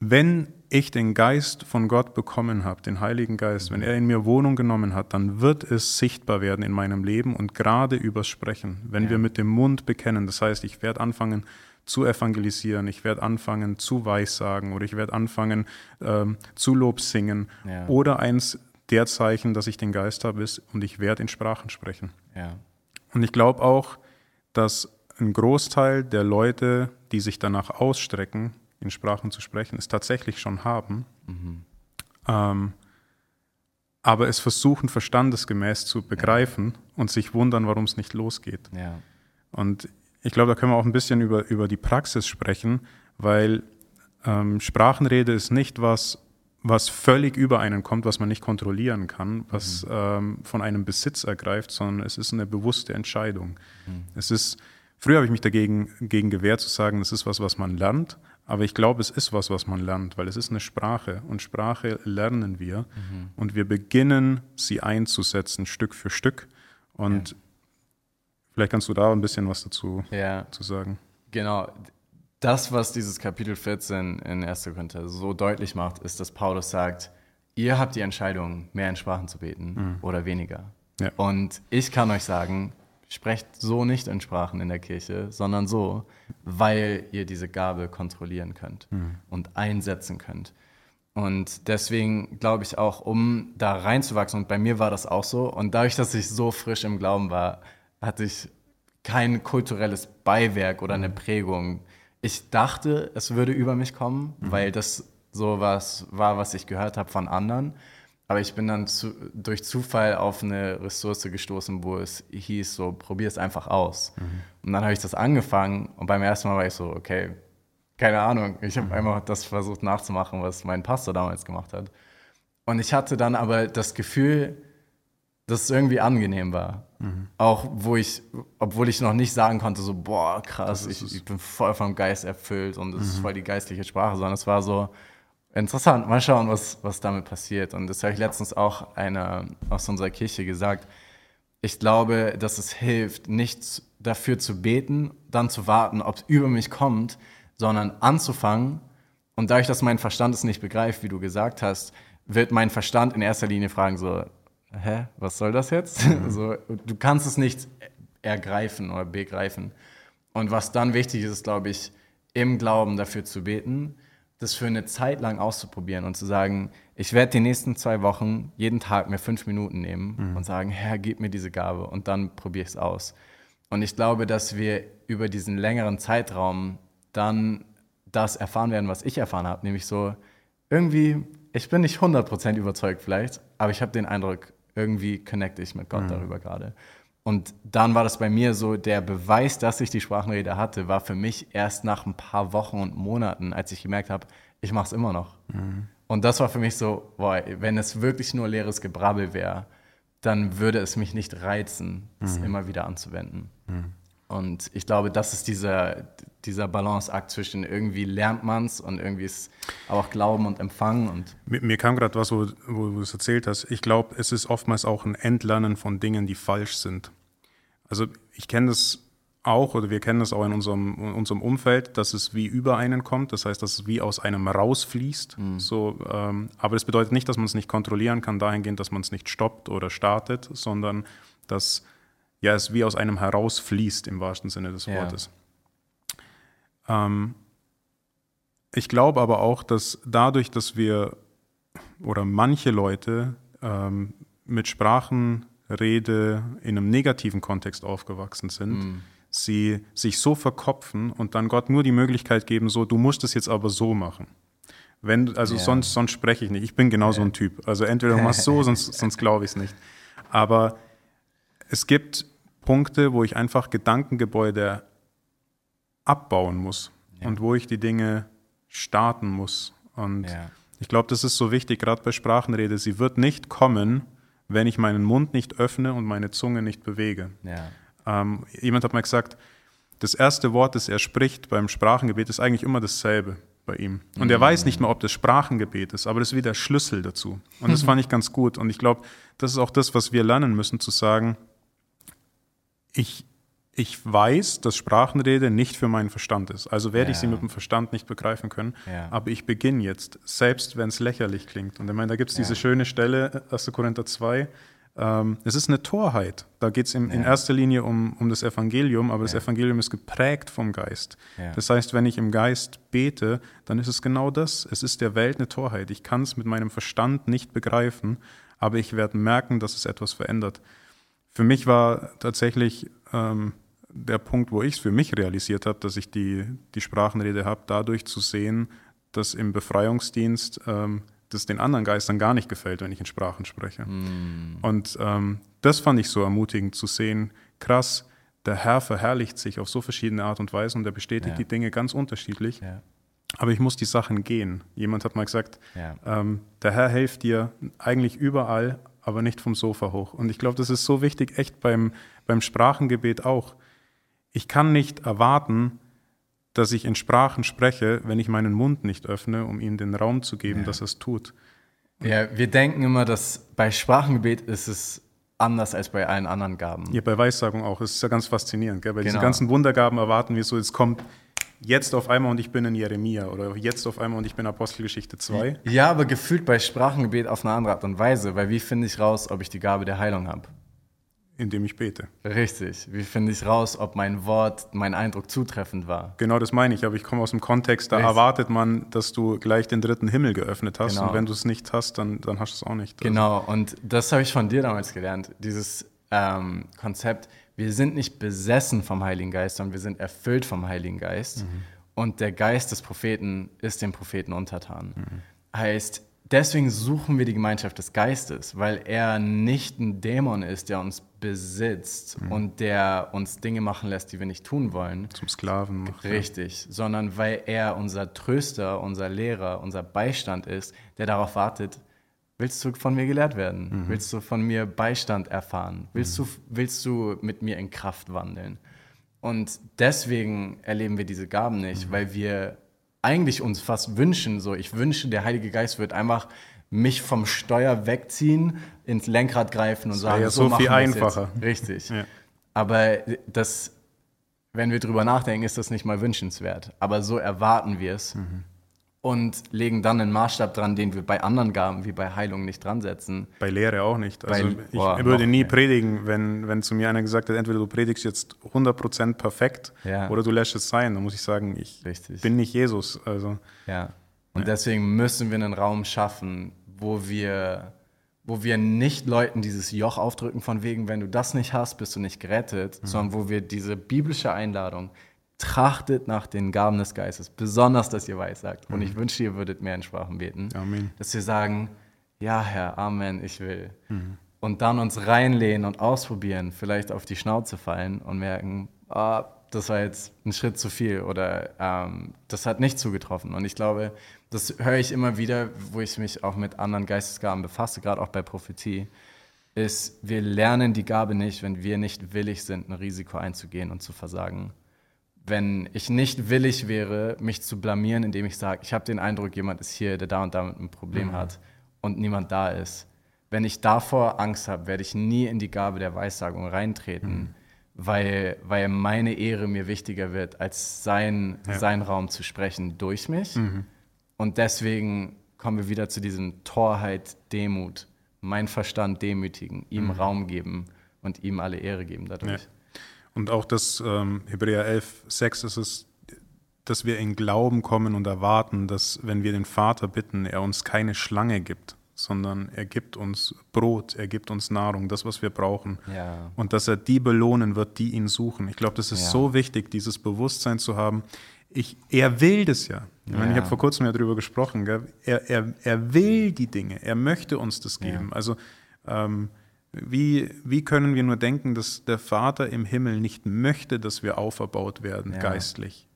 wenn ich den Geist von Gott bekommen habe, den Heiligen Geist, mhm. wenn er in mir Wohnung genommen hat, dann wird es sichtbar werden in meinem Leben und gerade übers Sprechen. Wenn ja. wir mit dem Mund bekennen, das heißt, ich werde anfangen zu evangelisieren, ich werde anfangen zu Weissagen oder ich werde anfangen ähm, zu Lob singen ja. oder eins der Zeichen, dass ich den Geist habe, ist und ich werde in Sprachen sprechen. Ja. Und ich glaube auch, dass ein Großteil der Leute, die sich danach ausstrecken, in Sprachen zu sprechen, es tatsächlich schon haben, mhm. ähm, aber es versuchen, verstandesgemäß zu begreifen ja. und sich wundern, warum es nicht losgeht. Ja. Und ich glaube, da können wir auch ein bisschen über, über die Praxis sprechen, weil ähm, Sprachenrede ist nicht was, was völlig über einen kommt, was man nicht kontrollieren kann, was mhm. ähm, von einem Besitz ergreift, sondern es ist eine bewusste Entscheidung. Mhm. Es ist, früher habe ich mich dagegen gegen gewehrt zu sagen, es ist was, was man lernt, aber ich glaube, es ist was, was man lernt, weil es ist eine Sprache und Sprache lernen wir mhm. und wir beginnen sie einzusetzen, Stück für Stück. Und ja. vielleicht kannst du da ein bisschen was dazu ja. zu sagen. Genau das, was dieses Kapitel 14 in 1. Korinther so deutlich macht, ist, dass Paulus sagt, ihr habt die Entscheidung, mehr in Sprachen zu beten mhm. oder weniger. Ja. Und ich kann euch sagen, sprecht so nicht in Sprachen in der Kirche, sondern so, weil ihr diese Gabe kontrollieren könnt mhm. und einsetzen könnt. Und deswegen glaube ich auch, um da reinzuwachsen, und bei mir war das auch so, und dadurch, dass ich so frisch im Glauben war, hatte ich kein kulturelles Beiwerk oder eine mhm. Prägung, ich dachte, es würde über mich kommen, mhm. weil das so was war, was ich gehört habe von anderen. Aber ich bin dann zu, durch Zufall auf eine Ressource gestoßen, wo es hieß, so probier es einfach aus. Mhm. Und dann habe ich das angefangen und beim ersten Mal war ich so, okay, keine Ahnung. Ich habe mhm. einfach das versucht nachzumachen, was mein Pastor damals gemacht hat. Und ich hatte dann aber das Gefühl, dass es irgendwie angenehm war. Mhm. Auch wo ich, obwohl ich noch nicht sagen konnte, so, boah, krass, ich, ich, bin voll vom Geist erfüllt und es mhm. ist voll die geistliche Sprache, sondern es war so interessant. Mal schauen, was, was damit passiert. Und das habe ich letztens auch einer aus unserer Kirche gesagt. Ich glaube, dass es hilft, nicht dafür zu beten, dann zu warten, ob es über mich kommt, sondern anzufangen. Und dadurch, dass mein Verstand es nicht begreift, wie du gesagt hast, wird mein Verstand in erster Linie fragen, so, hä, was soll das jetzt? Mhm. (laughs) so, du kannst es nicht ergreifen oder begreifen. Und was dann wichtig ist, ist, glaube ich, im Glauben dafür zu beten, das für eine Zeit lang auszuprobieren und zu sagen, ich werde die nächsten zwei Wochen jeden Tag mir fünf Minuten nehmen mhm. und sagen, Herr, gib mir diese Gabe und dann probiere ich es aus. Und ich glaube, dass wir über diesen längeren Zeitraum dann das erfahren werden, was ich erfahren habe. Nämlich so, irgendwie, ich bin nicht 100% überzeugt vielleicht, aber ich habe den Eindruck, irgendwie connecte ich mit Gott mhm. darüber gerade. Und dann war das bei mir so, der Beweis, dass ich die Sprachenrede hatte, war für mich erst nach ein paar Wochen und Monaten, als ich gemerkt habe, ich mache es immer noch. Mhm. Und das war für mich so, boah, wenn es wirklich nur leeres Gebrabbel wäre, dann würde es mich nicht reizen, es mhm. immer wieder anzuwenden. Mhm. Und ich glaube, das ist dieser, dieser Balanceakt zwischen irgendwie lernt man es und irgendwie ist auch Glauben und Empfangen. Und mir, mir kam gerade was, wo, wo du es erzählt hast. Ich glaube, es ist oftmals auch ein Entlernen von Dingen, die falsch sind. Also ich kenne das auch, oder wir kennen das auch in unserem, in unserem Umfeld, dass es wie über einen kommt. Das heißt, dass es wie aus einem rausfließt. Mhm. So, ähm, aber das bedeutet nicht, dass man es nicht kontrollieren kann, dahingehend, dass man es nicht stoppt oder startet, sondern dass ja, es wie aus einem herausfließt im wahrsten Sinne des Wortes. Ja. Ähm, ich glaube aber auch, dass dadurch, dass wir oder manche Leute ähm, mit Sprachenrede in einem negativen Kontext aufgewachsen sind, mm. sie sich so verkopfen und dann Gott nur die Möglichkeit geben, so, du musst es jetzt aber so machen. Wenn, also yeah. sonst, sonst spreche ich nicht. Ich bin genau so ein Typ. Also entweder du machst so, sonst, (laughs) sonst glaube ich es nicht. Aber es gibt Punkte, wo ich einfach Gedankengebäude abbauen muss ja. und wo ich die Dinge starten muss. Und ja. ich glaube, das ist so wichtig, gerade bei Sprachenrede. Sie wird nicht kommen, wenn ich meinen Mund nicht öffne und meine Zunge nicht bewege. Ja. Ähm, jemand hat mal gesagt, das erste Wort, das er spricht beim Sprachengebet, ist eigentlich immer dasselbe bei ihm. Und mhm. er weiß nicht mehr, ob das Sprachengebet ist, aber das ist wie der Schlüssel dazu. Und das (laughs) fand ich ganz gut. Und ich glaube, das ist auch das, was wir lernen müssen, zu sagen, ich, ich weiß, dass Sprachenrede nicht für meinen Verstand ist. Also werde ja. ich sie mit dem Verstand nicht begreifen können. Ja. Aber ich beginne jetzt, selbst wenn es lächerlich klingt. Und ich meine, da gibt es ja. diese schöne Stelle, 1. Korinther 2. Ähm, es ist eine Torheit. Da geht es in, in, erster Linie um, um das Evangelium, aber das Evangelium ist geprägt vom Geist. Das heißt, wenn ich im Geist bete, dann ist es genau das. Es ist der Welt eine Torheit. Ich kann es mit meinem Verstand nicht begreifen, aber ich werde merken, dass es etwas verändert. Für mich war tatsächlich ähm, der Punkt, wo ich es für mich realisiert habe, dass ich die, die Sprachenrede habe, dadurch zu sehen, dass im Befreiungsdienst ähm, das den anderen Geistern gar nicht gefällt, wenn ich in Sprachen spreche. Mm. Und ähm, das fand ich so ermutigend zu sehen, krass, der Herr verherrlicht sich auf so verschiedene Art und Weise und er bestätigt ja. die Dinge ganz unterschiedlich. Ja. Aber ich muss die Sachen gehen. Jemand hat mal gesagt, ja. ähm, der Herr hilft dir eigentlich überall, aber nicht vom Sofa hoch. Und ich glaube, das ist so wichtig, echt beim, beim Sprachengebet auch. Ich kann nicht erwarten, dass ich in Sprachen spreche, wenn ich meinen Mund nicht öffne, um ihm den Raum zu geben, ja. dass er es tut. Ja, wir denken immer, dass bei Sprachengebet ist es anders als bei allen anderen Gaben. Ja, bei Weissagung auch. Es ist ja ganz faszinierend. Gell? Bei genau. diesen ganzen Wundergaben erwarten wir so, es kommt jetzt auf einmal und ich bin in Jeremia oder jetzt auf einmal und ich bin Apostelgeschichte 2. Ja, aber gefühlt bei Sprachengebet auf eine andere Art und Weise, weil wie finde ich raus, ob ich die Gabe der Heilung habe? Indem ich bete. Richtig. Wie finde ich raus, ob mein Wort, mein Eindruck zutreffend war? Genau das meine ich, aber ich komme aus dem Kontext, da Richtig. erwartet man, dass du gleich den dritten Himmel geöffnet hast genau. und wenn du es nicht hast, dann, dann hast du es auch nicht. Also genau, und das habe ich von dir damals gelernt, dieses ähm, Konzept, wir sind nicht besessen vom Heiligen Geist, sondern wir sind erfüllt vom Heiligen Geist. Mhm. Und der Geist des Propheten ist dem Propheten untertan. Mhm. Heißt, deswegen suchen wir die Gemeinschaft des Geistes, weil er nicht ein Dämon ist, der uns besitzt mhm. und der uns Dinge machen lässt, die wir nicht tun wollen. Zum Sklaven macht. Richtig, ja. sondern weil er unser Tröster, unser Lehrer, unser Beistand ist, der darauf wartet, Willst du von mir gelehrt werden? Mhm. Willst du von mir Beistand erfahren? Willst, mhm. du, willst du mit mir in Kraft wandeln? Und deswegen erleben wir diese Gaben nicht, mhm. weil wir eigentlich uns fast wünschen, so ich wünsche, der Heilige Geist wird einfach mich vom Steuer wegziehen, ins Lenkrad greifen und das sagen, ja so, so viel einfacher. Jetzt. Richtig. Ja. Aber das, wenn wir drüber nachdenken, ist das nicht mal wünschenswert. Aber so erwarten wir es. Mhm und legen dann einen Maßstab dran, den wir bei anderen Gaben wie bei Heilung nicht dran setzen. Bei Lehre auch nicht. Also bei, ich boah, würde nie mehr. predigen, wenn, wenn zu mir einer gesagt hat, entweder du predigst jetzt 100% perfekt ja. oder du lässt es sein. Dann muss ich sagen, ich Richtig. bin nicht Jesus. Also, ja. Und ja. deswegen müssen wir einen Raum schaffen, wo wir, wo wir nicht Leuten dieses Joch aufdrücken, von wegen, wenn du das nicht hast, bist du nicht gerettet, mhm. sondern wo wir diese biblische Einladung, trachtet nach den Gaben des Geistes, besonders, dass ihr weissagt. Mhm. Und ich mhm. wünsche, ihr würdet mehr in Sprachen beten. Amen. Dass wir sagen, ja, Herr, Amen, ich will. Mhm. Und dann uns reinlehnen und ausprobieren, vielleicht auf die Schnauze fallen und merken, ah, das war jetzt ein Schritt zu viel oder ähm, das hat nicht zugetroffen. Und ich glaube, das höre ich immer wieder, wo ich mich auch mit anderen Geistesgaben befasse, gerade auch bei Prophetie, ist, wir lernen die Gabe nicht, wenn wir nicht willig sind, ein Risiko einzugehen und zu versagen. Wenn ich nicht willig wäre, mich zu blamieren, indem ich sage, ich habe den Eindruck, jemand ist hier, der da und damit ein Problem mhm. hat und niemand da ist. Wenn ich davor Angst habe, werde ich nie in die Gabe der Weissagung reintreten. Mhm weil, weil meine Ehre mir wichtiger wird, als sein, ja. sein Raum zu sprechen durch mich. Mhm. Und deswegen kommen wir wieder zu diesem Torheit, Demut, mein Verstand demütigen, ihm mhm. Raum geben und ihm alle Ehre geben dadurch. Ja. Und auch das ähm, Hebräer 11, 6 ist es, dass wir in Glauben kommen und erwarten, dass wenn wir den Vater bitten, er uns keine Schlange gibt, sondern er gibt uns Brot, er gibt uns Nahrung, das, was wir brauchen. Ja. Und dass er die belohnen wird, die ihn suchen. Ich glaube, das ist ja. so wichtig, dieses Bewusstsein zu haben. Ich, er will das ja. Ich, meine, ich habe vor kurzem ja darüber gesprochen. Er, er, er will die Dinge, er möchte uns das geben. Also ähm, wie, wie können wir nur denken, dass der Vater im Himmel nicht möchte, dass wir auferbaut werden, geistlich?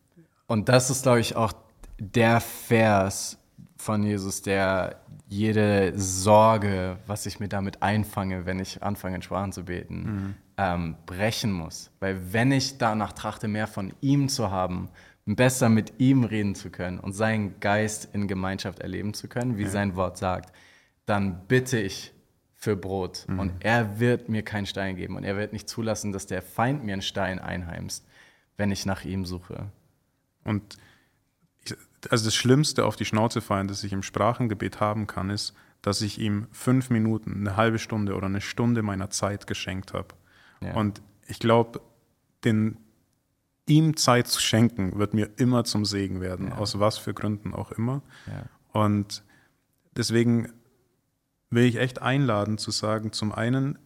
Und das ist, glaube ich, auch der Vers von Jesus, der jede Sorge, was ich mir damit einfange, wenn ich anfange, in Sprachen zu beten, mhm. ähm, brechen muss. Weil wenn ich danach trachte, mehr von ihm zu haben, besser mit ihm reden zu können und seinen Geist in Gemeinschaft erleben zu können, wie ja. sein Wort sagt, dann bitte ich für Brot mhm. und er wird mir keinen Stein geben und er wird nicht zulassen, dass der Feind mir einen Stein einheimst, wenn ich nach ihm suche. Und also das Schlimmste auf die Schnauze fallen, das ich im Sprachengebet haben kann, ist, dass ich ihm fünf Minuten, eine halbe Stunde oder eine Stunde meiner Zeit geschenkt habe. Ja. Und ich glaube, ihm Zeit zu schenken, wird mir immer zum Segen werden, ja. aus was für Gründen auch immer. Ja. Und deswegen will ich echt einladen zu sagen, zum einen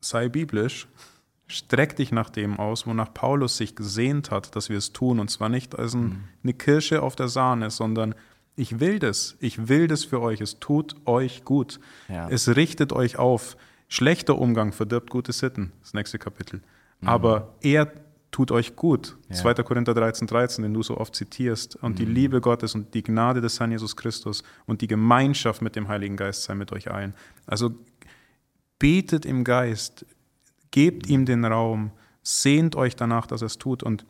sei biblisch, Streck dich nach dem aus, wonach Paulus sich gesehnt hat, dass wir es tun. Und zwar nicht als ein, mhm. eine Kirsche auf der Sahne, sondern ich will das. Ich will das für euch. Es tut euch gut. Ja. Es richtet euch auf. Schlechter Umgang verdirbt gute Sitten. Das nächste Kapitel. Mhm. Aber er tut euch gut. Ja. 2. Korinther 13, 13, den du so oft zitierst. Und mhm. die Liebe Gottes und die Gnade des Herrn Jesus Christus und die Gemeinschaft mit dem Heiligen Geist sei mit euch allen. Also betet im Geist, Gebt ihm den Raum, sehnt euch danach, dass er es tut. Und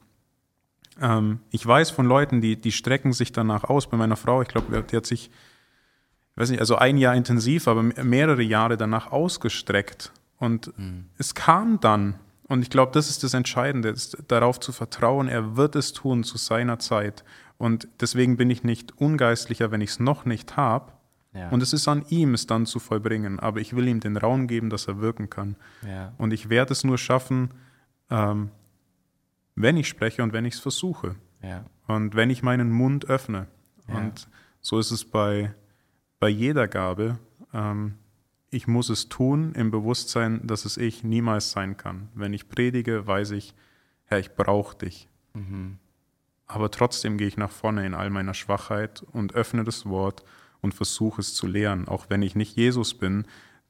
ähm, ich weiß von Leuten, die, die strecken sich danach aus. Bei meiner Frau, ich glaube, die hat sich, ich weiß nicht, also ein Jahr intensiv, aber mehrere Jahre danach ausgestreckt. Und mhm. es kam dann. Und ich glaube, das ist das Entscheidende, ist darauf zu vertrauen, er wird es tun zu seiner Zeit. Und deswegen bin ich nicht ungeistlicher, wenn ich es noch nicht habe, ja. Und es ist an ihm, es dann zu vollbringen. Aber ich will ihm den Raum geben, dass er wirken kann. Ja. Und ich werde es nur schaffen, ähm, wenn ich spreche und wenn ich es versuche. Ja. Und wenn ich meinen Mund öffne. Und so ist es bei, bei jeder Gabe. Ähm, ich muss es tun im Bewusstsein, dass es ich niemals sein kann. Wenn ich predige, weiß ich, Herr, ich brauche dich. Mhm. Aber trotzdem gehe ich nach vorne in all meiner Schwachheit und öffne das Wort und versuche es zu lehren, auch wenn ich nicht Jesus bin,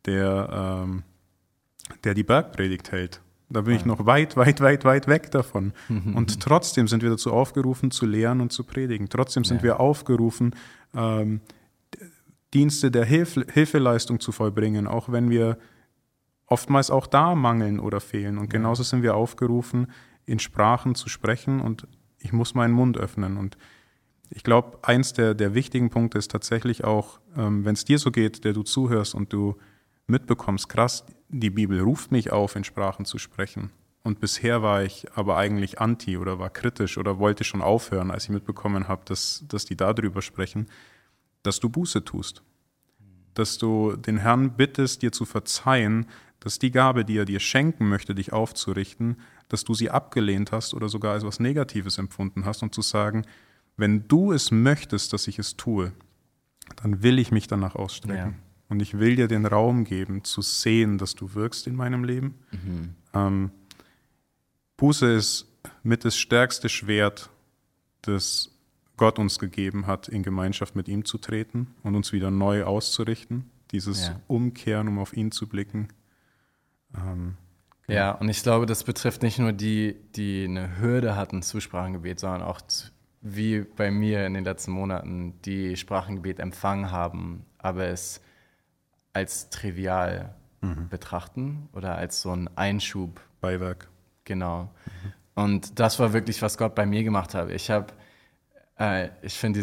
der, ähm, der die Bergpredigt hält. Da bin ich noch weit, weit, weit, weit weg davon. (laughs) und trotzdem sind wir dazu aufgerufen, zu lehren und zu predigen. Trotzdem sind ja. wir aufgerufen, ähm, Dienste der Hilf Hilfeleistung zu vollbringen, auch wenn wir oftmals auch da mangeln oder fehlen. Und genauso sind wir aufgerufen, in Sprachen zu sprechen und ich muss meinen Mund öffnen. Und ich glaube, eins der, der wichtigen Punkte ist tatsächlich auch, ähm, wenn es dir so geht, der du zuhörst und du mitbekommst, krass, die Bibel ruft mich auf, in Sprachen zu sprechen. Und bisher war ich aber eigentlich anti oder war kritisch oder wollte schon aufhören, als ich mitbekommen habe, dass, dass die darüber sprechen, dass du Buße tust. Dass du den Herrn bittest, dir zu verzeihen, dass die Gabe, die er dir schenken möchte, dich aufzurichten, dass du sie abgelehnt hast oder sogar als was Negatives empfunden hast und zu sagen, wenn du es möchtest, dass ich es tue, dann will ich mich danach ausstrecken. Ja. Und ich will dir den Raum geben, zu sehen, dass du wirkst in meinem Leben. Mhm. Ähm, Buße ist mit das stärkste Schwert, das Gott uns gegeben hat, in Gemeinschaft mit ihm zu treten und uns wieder neu auszurichten. Dieses ja. Umkehren, um auf ihn zu blicken. Ähm, genau. Ja, und ich glaube, das betrifft nicht nur die, die eine Hürde hatten zu Sprachengebet, sondern auch wie bei mir in den letzten Monaten, die Sprachengebet empfangen haben, aber es als trivial mhm. betrachten oder als so ein Einschub. Beiwerk. Genau. Mhm. Und das war wirklich, was Gott bei mir gemacht hat. Ich habe äh, ich finde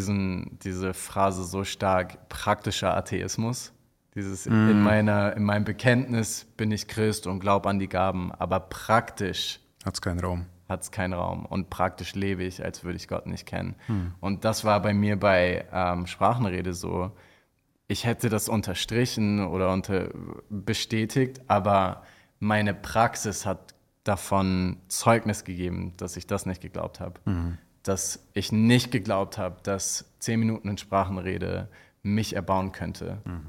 diese Phrase so stark, praktischer Atheismus. Dieses mm. in, meiner, in meinem Bekenntnis bin ich Christ und glaube an die Gaben, aber praktisch hat es keinen Raum. Hat es keinen Raum. Und praktisch lebe ich, als würde ich Gott nicht kennen. Mm. Und das war bei mir bei ähm, Sprachenrede so. Ich hätte das unterstrichen oder unter, bestätigt, aber meine Praxis hat davon Zeugnis gegeben, dass ich das nicht geglaubt habe. Mm dass ich nicht geglaubt habe, dass zehn Minuten in Sprachenrede mich erbauen könnte. Mhm.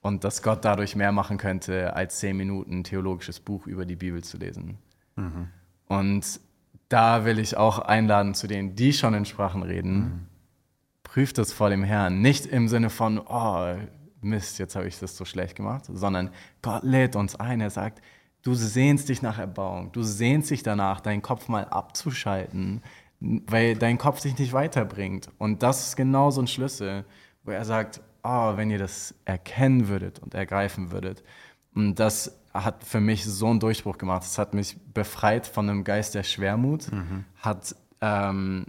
Und dass Gott dadurch mehr machen könnte, als zehn Minuten ein theologisches Buch über die Bibel zu lesen. Mhm. Und da will ich auch einladen zu denen, die schon in Sprachen reden. Mhm. Prüft das vor dem Herrn. Nicht im Sinne von, oh, Mist, jetzt habe ich das so schlecht gemacht, sondern Gott lädt uns ein. Er sagt, du sehnst dich nach Erbauung. Du sehnst dich danach, deinen Kopf mal abzuschalten, weil dein Kopf dich nicht weiterbringt. Und das ist genau so ein Schlüssel, wo er sagt, oh, wenn ihr das erkennen würdet und ergreifen würdet. Und das hat für mich so einen Durchbruch gemacht. Es hat mich befreit von einem Geist der Schwermut, mhm. hat ähm,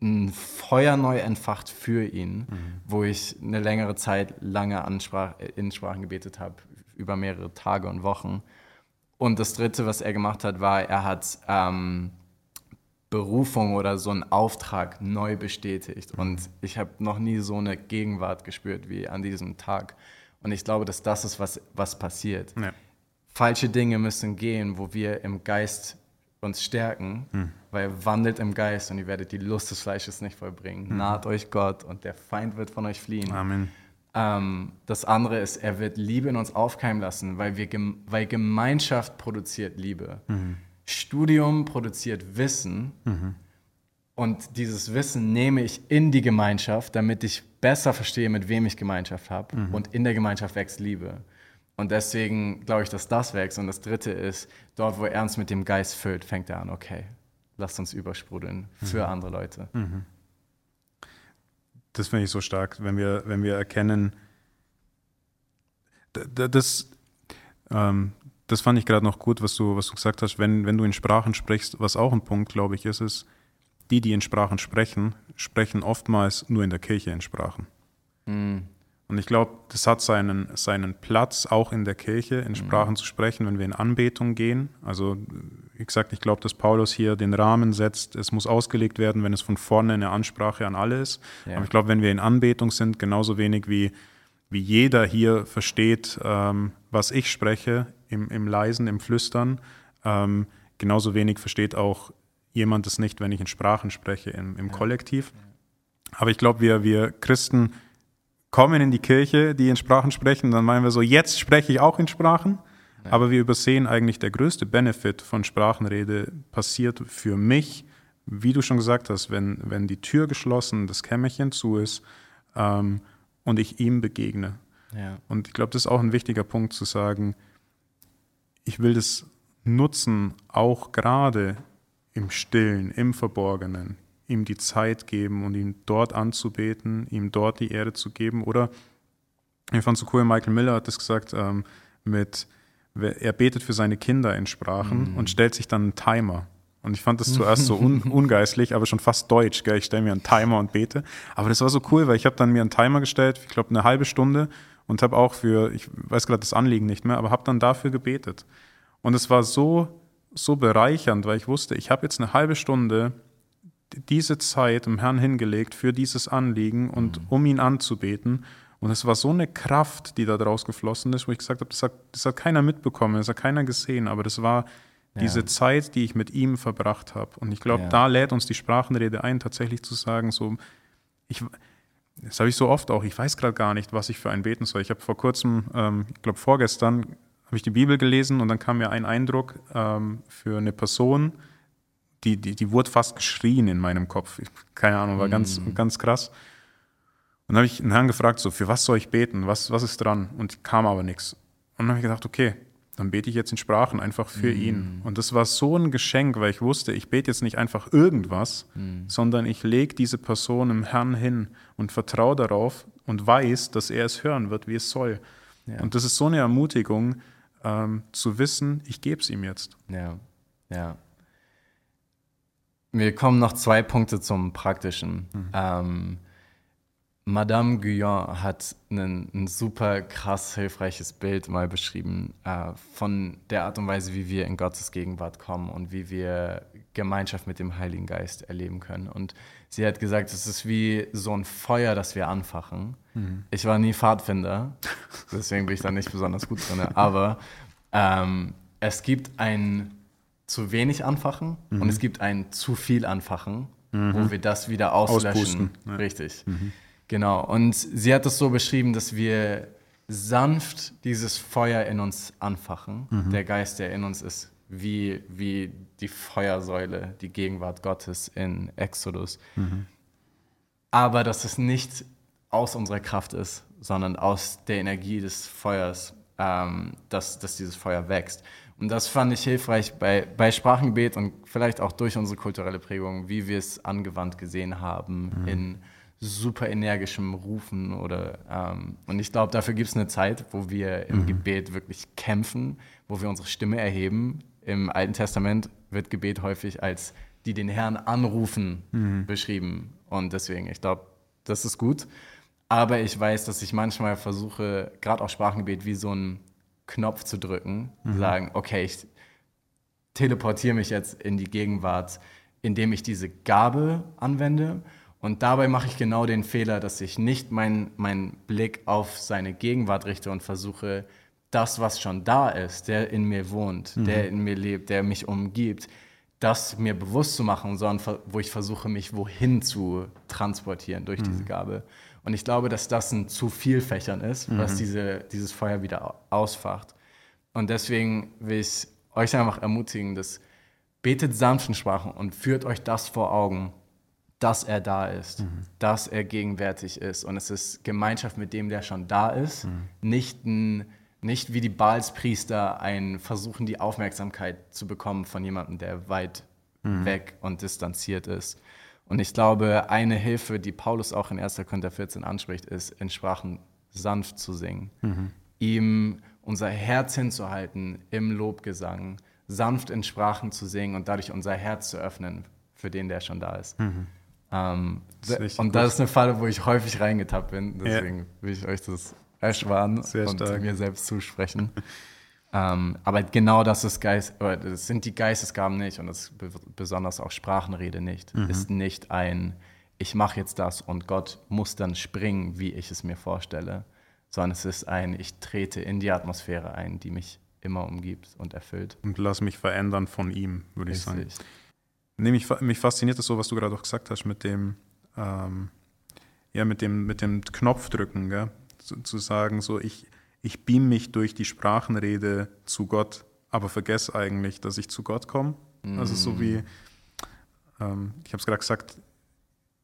ein Feuer neu entfacht für ihn, mhm. wo ich eine längere Zeit lange Ansprach, in Sprachen gebetet habe, über mehrere Tage und Wochen. Und das Dritte, was er gemacht hat, war, er hat ähm, Berufung oder so einen Auftrag neu bestätigt. Und ich habe noch nie so eine Gegenwart gespürt wie an diesem Tag. Und ich glaube, dass das ist, was, was passiert. Ja. Falsche Dinge müssen gehen, wo wir im Geist uns stärken, hm. weil wandelt im Geist und ihr werdet die Lust des Fleisches nicht vollbringen. Hm. Naht euch Gott und der Feind wird von euch fliehen. Amen. Ähm, das andere ist, er wird Liebe in uns aufkeimen lassen, weil, wir, weil Gemeinschaft produziert Liebe. Mhm. Studium produziert Wissen mhm. und dieses Wissen nehme ich in die Gemeinschaft, damit ich besser verstehe, mit wem ich Gemeinschaft habe mhm. und in der Gemeinschaft wächst Liebe. Und deswegen glaube ich, dass das wächst. Und das Dritte ist, dort, wo er uns mit dem Geist füllt, fängt er an, okay, lasst uns übersprudeln für mhm. andere Leute. Mhm. Das finde ich so stark, wenn wir, wenn wir erkennen, das, ähm, das fand ich gerade noch gut, was du, was du gesagt hast, wenn, wenn du in Sprachen sprichst, was auch ein Punkt, glaube ich, ist, ist, die, die in Sprachen sprechen, sprechen oftmals nur in der Kirche in Sprachen. Mhm. Und ich glaube, das hat seinen, seinen Platz auch in der Kirche, in mhm. Sprachen mhm. zu sprechen, wenn wir in Anbetung gehen. Also, wie gesagt, ich glaube, dass Paulus hier den Rahmen setzt. Es muss ausgelegt werden, wenn es von vorne eine Ansprache an alle ist. Ja. Aber ich glaube, wenn wir in Anbetung sind, genauso wenig wie, wie jeder hier versteht, ähm, was ich spreche, im, im Leisen, im Flüstern. Ähm, genauso wenig versteht auch jemand es nicht, wenn ich in Sprachen spreche, im, im ja. Kollektiv. Aber ich glaube, wir, wir Christen kommen in die Kirche, die in Sprachen sprechen, dann meinen wir so, jetzt spreche ich auch in Sprachen. Ja. Aber wir übersehen eigentlich, der größte Benefit von Sprachenrede passiert für mich, wie du schon gesagt hast, wenn, wenn die Tür geschlossen, das Kämmerchen zu ist ähm, und ich ihm begegne. Ja. Und ich glaube, das ist auch ein wichtiger Punkt zu sagen, ich will das nutzen, auch gerade im Stillen, im Verborgenen, ihm die Zeit geben und ihn dort anzubeten, ihm dort die Ehre zu geben. Oder ich fand so cool, Michael Miller hat das gesagt, ähm, mit, er betet für seine Kinder in Sprachen mhm. und stellt sich dann einen Timer. Und ich fand das zuerst so un (laughs) ungeistlich, aber schon fast deutsch. Gell? Ich stelle mir einen Timer und bete. Aber das war so cool, weil ich habe dann mir einen Timer gestellt, ich glaube eine halbe Stunde und habe auch für, ich weiß gerade das Anliegen nicht mehr, aber habe dann dafür gebetet. Und es war so, so bereichernd, weil ich wusste, ich habe jetzt eine halbe Stunde diese Zeit im Herrn hingelegt für dieses Anliegen und mhm. um ihn anzubeten. Und es war so eine Kraft, die da draus geflossen ist, wo ich gesagt habe, das hat, das hat keiner mitbekommen, das hat keiner gesehen, aber das war diese. Zeit, die ich mit ihm verbracht habe. Und ich glaube, ja. da lädt uns die Sprachenrede ein, tatsächlich zu sagen, so, ich, das habe ich so oft auch, ich weiß gerade gar nicht, was ich für einen beten soll. Ich habe vor kurzem, ähm, ich glaube vorgestern, habe ich die Bibel gelesen und dann kam mir ein Eindruck ähm, für eine Person, die, die, die wurde fast geschrien in meinem Kopf. Ich, keine Ahnung, war mm. ganz, ganz krass. Und dann habe ich den Herrn gefragt, so, für was soll ich beten? Was, was ist dran? Und kam aber nichts. Und dann habe ich gedacht, okay, dann bete ich jetzt in Sprachen einfach für mm. ihn. Und das war so ein Geschenk, weil ich wusste, ich bete jetzt nicht einfach irgendwas, mm. sondern ich lege diese Person im Herrn hin und vertraue darauf und weiß, dass er es hören wird, wie es soll. Ja. Und das ist so eine Ermutigung, ähm, zu wissen, ich gebe es ihm jetzt. Ja, ja. Wir kommen noch zwei Punkte zum Praktischen. Mhm. Ähm, Madame Guyon hat ein super krass hilfreiches Bild mal beschrieben äh, von der Art und Weise, wie wir in Gottes Gegenwart kommen und wie wir Gemeinschaft mit dem Heiligen Geist erleben können. Und sie hat gesagt, es ist wie so ein Feuer, das wir anfachen. Mhm. Ich war nie Pfadfinder, deswegen bin ich da nicht besonders gut drin. Aber ähm, es gibt ein zu wenig Anfachen mhm. und es gibt ein zu viel Anfachen, mhm. wo wir das wieder auslöschen. Ja. Richtig. Mhm. Genau. Und sie hat es so beschrieben, dass wir sanft dieses Feuer in uns anfachen. Mhm. Der Geist, der in uns ist, wie, wie die Feuersäule, die Gegenwart Gottes in Exodus. Mhm. Aber dass es nicht aus unserer Kraft ist, sondern aus der Energie des Feuers, ähm, dass, dass dieses Feuer wächst. Und das fand ich hilfreich bei, bei Sprachengebet und vielleicht auch durch unsere kulturelle Prägung, wie wir es angewandt gesehen haben mhm. in super energischem Rufen oder ähm, und ich glaube, dafür gibt es eine Zeit, wo wir im mhm. Gebet wirklich kämpfen, wo wir unsere Stimme erheben. Im Alten Testament wird Gebet häufig als die den Herrn anrufen mhm. beschrieben. Und deswegen, ich glaube, das ist gut. Aber ich weiß, dass ich manchmal versuche, gerade auch Sprachengebet wie so einen Knopf zu drücken, mhm. sagen, okay, ich teleportiere mich jetzt in die Gegenwart, indem ich diese Gabe anwende und dabei mache ich genau den Fehler, dass ich nicht meinen mein Blick auf seine Gegenwart richte und versuche, das, was schon da ist, der in mir wohnt, mhm. der in mir lebt, der mich umgibt, das mir bewusst zu machen, sondern wo ich versuche, mich wohin zu transportieren durch mhm. diese Gabe. Und ich glaube, dass das ein zu viel Fächern ist, mhm. was diese, dieses Feuer wieder ausfacht. Und deswegen will ich euch einfach ermutigen, dass betet sanften Sprachen und führt euch das vor Augen dass er da ist, mhm. dass er gegenwärtig ist. Und es ist Gemeinschaft mit dem, der schon da ist, mhm. nicht, ein, nicht wie die Balspriester ein Versuchen, die Aufmerksamkeit zu bekommen von jemandem, der weit mhm. weg und distanziert ist. Und ich glaube, eine Hilfe, die Paulus auch in 1. Korinther 14 anspricht, ist, in Sprachen sanft zu singen, mhm. ihm unser Herz hinzuhalten im Lobgesang, sanft in Sprachen zu singen und dadurch unser Herz zu öffnen für den, der schon da ist. Mhm. Ähm, das und das ist eine Falle, wo ich häufig reingetappt bin. Deswegen ja. will ich euch das ersparen Sehr und stark. mir selbst zusprechen. (laughs) ähm, aber genau das ist Geist, das sind die Geistesgaben nicht und das besonders auch Sprachenrede nicht. Mhm. Ist nicht ein, ich mache jetzt das und Gott muss dann springen, wie ich es mir vorstelle, sondern es ist ein, ich trete in die Atmosphäre ein, die mich immer umgibt und erfüllt. Und lass mich verändern von ihm, würde ich sagen. Nee, mich, mich fasziniert das so, was du gerade auch gesagt hast mit dem, ähm, ja, mit dem, mit dem Knopfdrücken, gell? Zu, zu, sagen, so ich, ich beam mich durch die Sprachenrede zu Gott, aber vergesse eigentlich, dass ich zu Gott komme. Mm. Also so wie, ähm, ich habe es gerade gesagt,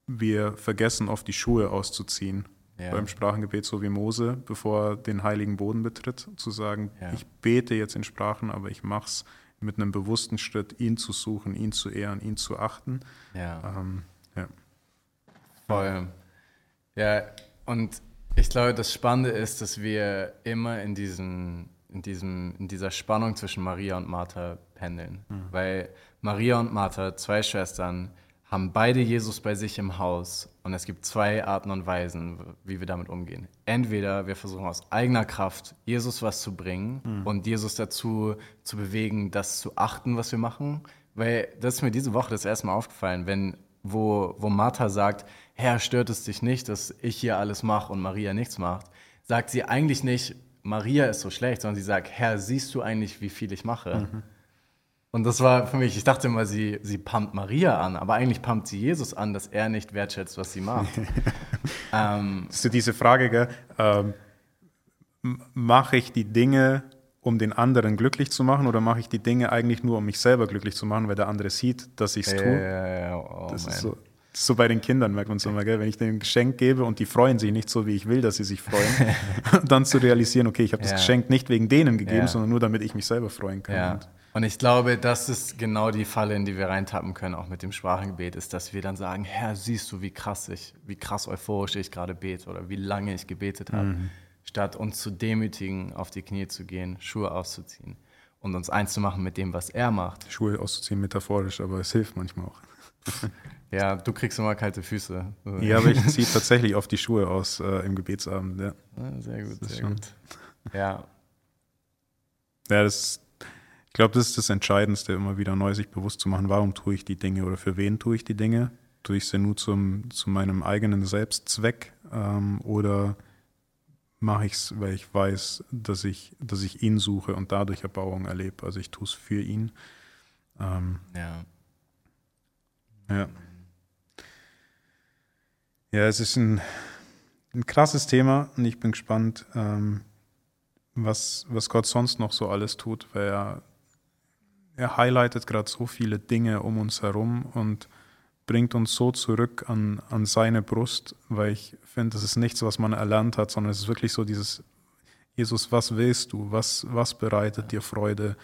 wir vergessen oft die Schuhe auszuziehen ja. beim Sprachengebet, so wie Mose, bevor er den heiligen Boden betritt, zu sagen, ja. ich bete jetzt in Sprachen, aber ich mache es mit einem bewussten Schritt, ihn zu suchen, ihn zu ehren, ihn zu achten. Ja. Ähm, ja. Voll. Ja, und ich glaube, das Spannende ist, dass wir immer in, diesen, in, diesem, in dieser Spannung zwischen Maria und Martha pendeln. Mhm. Weil Maria und Martha, zwei Schwestern, haben beide Jesus bei sich im Haus und es gibt zwei Arten und Weisen, wie wir damit umgehen. Entweder wir versuchen aus eigener Kraft Jesus was zu bringen mhm. und Jesus dazu zu bewegen, das zu achten, was wir machen, weil das ist mir diese Woche das erste Mal aufgefallen, wenn wo, wo Martha sagt, Herr, stört es dich nicht, dass ich hier alles mache und Maria nichts macht, sagt sie eigentlich nicht, Maria ist so schlecht, sondern sie sagt, Herr, siehst du eigentlich, wie viel ich mache? Mhm. Und das war für mich, ich dachte immer, sie, sie pumpt Maria an, aber eigentlich pumpt sie Jesus an, dass er nicht wertschätzt, was sie macht. (laughs) ähm, das ist so diese Frage, ähm, mache ich die Dinge, um den anderen glücklich zu machen oder mache ich die Dinge eigentlich nur, um mich selber glücklich zu machen, weil der andere sieht, dass ich es tue? Ja, ja, ja. Oh, das, ist so, so, bei den Kindern, merkt man es immer, gell? wenn ich denen ein Geschenk gebe und die freuen sich nicht so, wie ich will, dass sie sich freuen, (laughs) dann zu realisieren, okay, ich habe das Geschenk nicht wegen denen gegeben, sondern nur, damit ich mich selber freuen kann. Und, und ich glaube, das ist genau die Falle, in die wir reintappen können, auch mit dem Sprachengebet, ist, dass wir dann sagen, Herr, siehst du, wie krass ich, wie krass euphorisch ich gerade bete oder wie lange ich gebetet habe. Mhm statt uns zu demütigen, auf die Knie zu gehen, Schuhe auszuziehen und uns eins zu machen mit dem, was er macht. Schuhe auszuziehen, metaphorisch, aber es hilft manchmal auch. (laughs) ja, du kriegst immer kalte Füße. Ja, aber ich ziehe tatsächlich oft die Schuhe aus äh, im Gebetsabend. Ja. ja sehr gut, sehr schon. gut. Ja. (laughs) Ja, das, ich glaube, das ist das Entscheidendste, immer wieder neu sich bewusst zu machen, warum tue ich die Dinge oder für wen tue ich die Dinge? Tue ich sie nur zum, zu meinem eigenen Selbstzweck ähm, oder mache ich es, weil ich weiß, dass ich, dass ich ihn suche und dadurch Erbauung erlebe. Also ich tue es für ihn. Ähm, ja. Ja. Ja, es ist ein, ein krasses Thema und ich bin gespannt, ähm, was, was Gott sonst noch so alles tut, weil er, er highlightet gerade so viele Dinge um uns herum und bringt uns so zurück an, an seine Brust, weil ich finde, das ist nichts, was man erlernt hat, sondern es ist wirklich so dieses, Jesus, was willst du? Was, was bereitet dir Freude?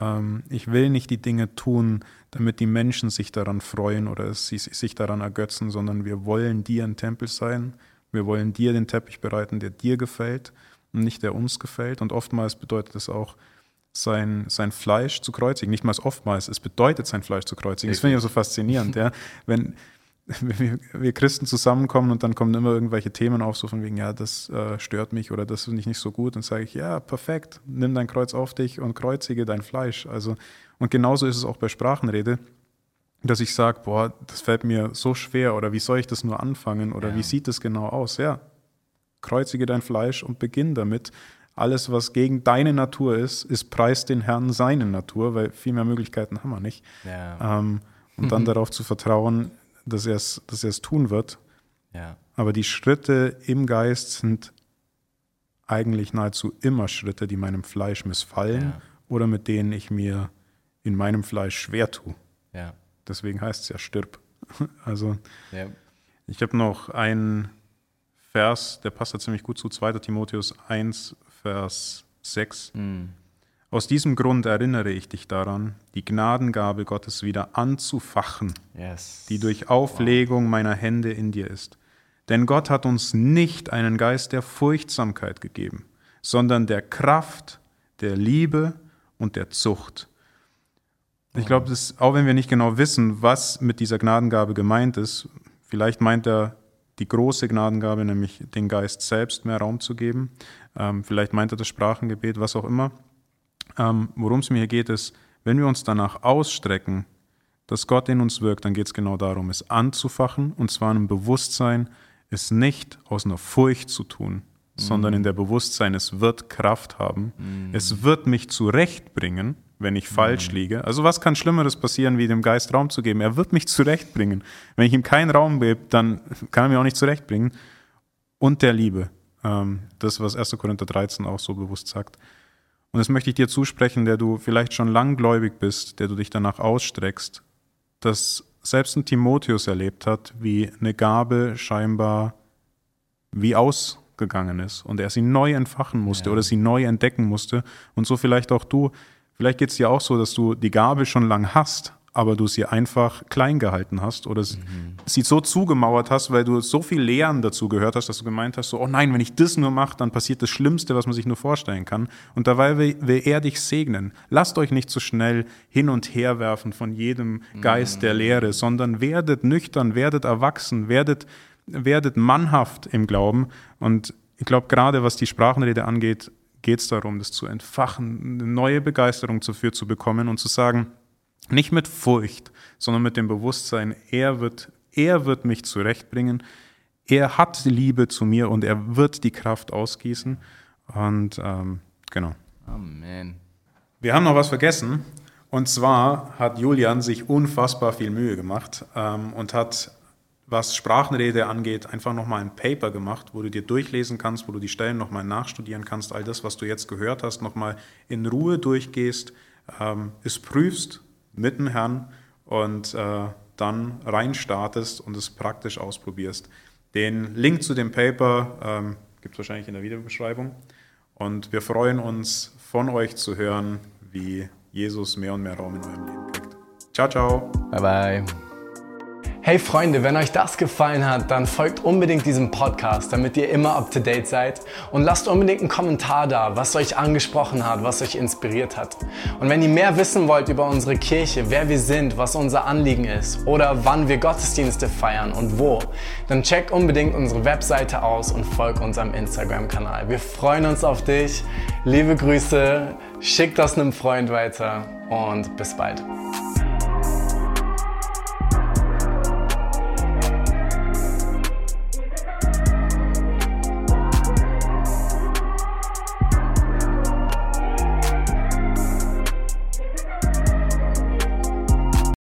Ähm, ich will nicht die Dinge tun, damit die Menschen sich daran freuen oder sie sich daran ergötzen, sondern wir wollen dir ein Tempel sein. Wir wollen dir den Teppich bereiten, der dir gefällt und nicht der uns gefällt. Und oftmals bedeutet es auch, sein, sein Fleisch zu kreuzigen. Nicht mal oftmals, es bedeutet, sein Fleisch zu kreuzigen. Das finde ich so faszinierend. ja. (laughs) Wenn, wenn wir, wir, Christen zusammenkommen und dann kommen immer irgendwelche Themen auf, so von wegen, ja, das äh, stört mich oder das finde ich nicht so gut, dann sage ich, ja, perfekt, nimm dein Kreuz auf dich und kreuzige dein Fleisch. Also, und genauso ist es auch bei Sprachenrede, dass ich sage, boah, das fällt mir so schwer oder wie soll ich das nur anfangen oder ja. wie sieht das genau aus? Ja, kreuzige dein Fleisch und beginn damit, alles, was gegen deine Natur ist, ist preis den Herrn seine Natur, weil viel mehr Möglichkeiten haben wir nicht. Ja. Ähm, und dann (laughs) darauf zu vertrauen, dass er es dass tun wird. Ja. Aber die Schritte im Geist sind eigentlich nahezu immer Schritte, die meinem Fleisch missfallen ja. oder mit denen ich mir in meinem Fleisch schwer tue. Ja. Deswegen heißt es ja stirb. (laughs) Also ich habe noch einen Vers, der passt da ziemlich gut zu 2. Timotheus 1, Vers 6. Mhm. Aus diesem Grund erinnere ich dich daran, die Gnadengabe Gottes wieder anzufachen, yes. die durch Auflegung wow. meiner Hände in dir ist. Denn Gott hat uns nicht einen Geist der Furchtsamkeit gegeben, sondern der Kraft, der Liebe und der Zucht. Ich glaube, auch wenn wir nicht genau wissen, was mit dieser Gnadengabe gemeint ist, vielleicht meint er die große Gnadengabe, nämlich den Geist selbst mehr Raum zu geben. Ähm, vielleicht meint er das Sprachengebet, was auch immer. Ähm, Worum es mir hier geht, ist, wenn wir uns danach ausstrecken, dass Gott in uns wirkt, dann geht es genau darum, es anzufachen und zwar im Bewusstsein, es nicht aus einer Furcht zu tun, mhm. sondern in der Bewusstsein, es wird Kraft haben, mhm. es wird mich zurechtbringen, wenn ich falsch mhm. liege. Also was kann Schlimmeres passieren, wie dem Geist Raum zu geben? Er wird mich zurechtbringen. Wenn ich ihm keinen Raum gebe, dann kann er mich auch nicht zurechtbringen. Und der Liebe. Ähm, das, was 1. Korinther 13 auch so bewusst sagt. Und das möchte ich dir zusprechen, der du vielleicht schon langgläubig bist, der du dich danach ausstreckst, dass selbst ein Timotheus erlebt hat, wie eine Gabe scheinbar wie ausgegangen ist und er sie neu entfachen musste ja. oder sie neu entdecken musste. Und so vielleicht auch du, vielleicht geht es dir auch so, dass du die Gabe schon lang hast, aber du sie einfach klein gehalten hast oder mhm. sie so zugemauert hast, weil du so viel Lehren dazu gehört hast, dass du gemeint hast, so, oh nein, wenn ich das nur mache, dann passiert das Schlimmste, was man sich nur vorstellen kann. Und dabei will, will er dich segnen. Lasst euch nicht so schnell hin und her werfen von jedem Geist mhm. der Lehre, sondern werdet nüchtern, werdet erwachsen, werdet, werdet mannhaft im Glauben. Und ich glaube, gerade was die Sprachenrede angeht, geht es darum, das zu entfachen, eine neue Begeisterung dafür zu bekommen und zu sagen, nicht mit Furcht, sondern mit dem Bewusstsein, er wird, er wird mich zurechtbringen, er hat Liebe zu mir und er wird die Kraft ausgießen. Und ähm, genau. Amen. Wir haben noch was vergessen. Und zwar hat Julian sich unfassbar viel Mühe gemacht ähm, und hat was Sprachenrede angeht, einfach nochmal ein Paper gemacht, wo du dir durchlesen kannst, wo du die Stellen nochmal nachstudieren kannst, all das, was du jetzt gehört hast, nochmal in Ruhe durchgehst, ähm, es prüfst mit dem Herrn und äh, dann reinstartest und es praktisch ausprobierst. Den Link zu dem Paper ähm, gibt es wahrscheinlich in der Videobeschreibung. Und wir freuen uns, von euch zu hören, wie Jesus mehr und mehr Raum in eurem Leben kriegt. Ciao, ciao. Bye, bye. Hey Freunde, wenn euch das gefallen hat, dann folgt unbedingt diesem Podcast, damit ihr immer up to date seid und lasst unbedingt einen Kommentar da, was euch angesprochen hat, was euch inspiriert hat. Und wenn ihr mehr wissen wollt über unsere Kirche, wer wir sind, was unser Anliegen ist oder wann wir Gottesdienste feiern und wo, dann checkt unbedingt unsere Webseite aus und folgt unserem Instagram-Kanal. Wir freuen uns auf dich. Liebe Grüße, schickt das einem Freund weiter und bis bald.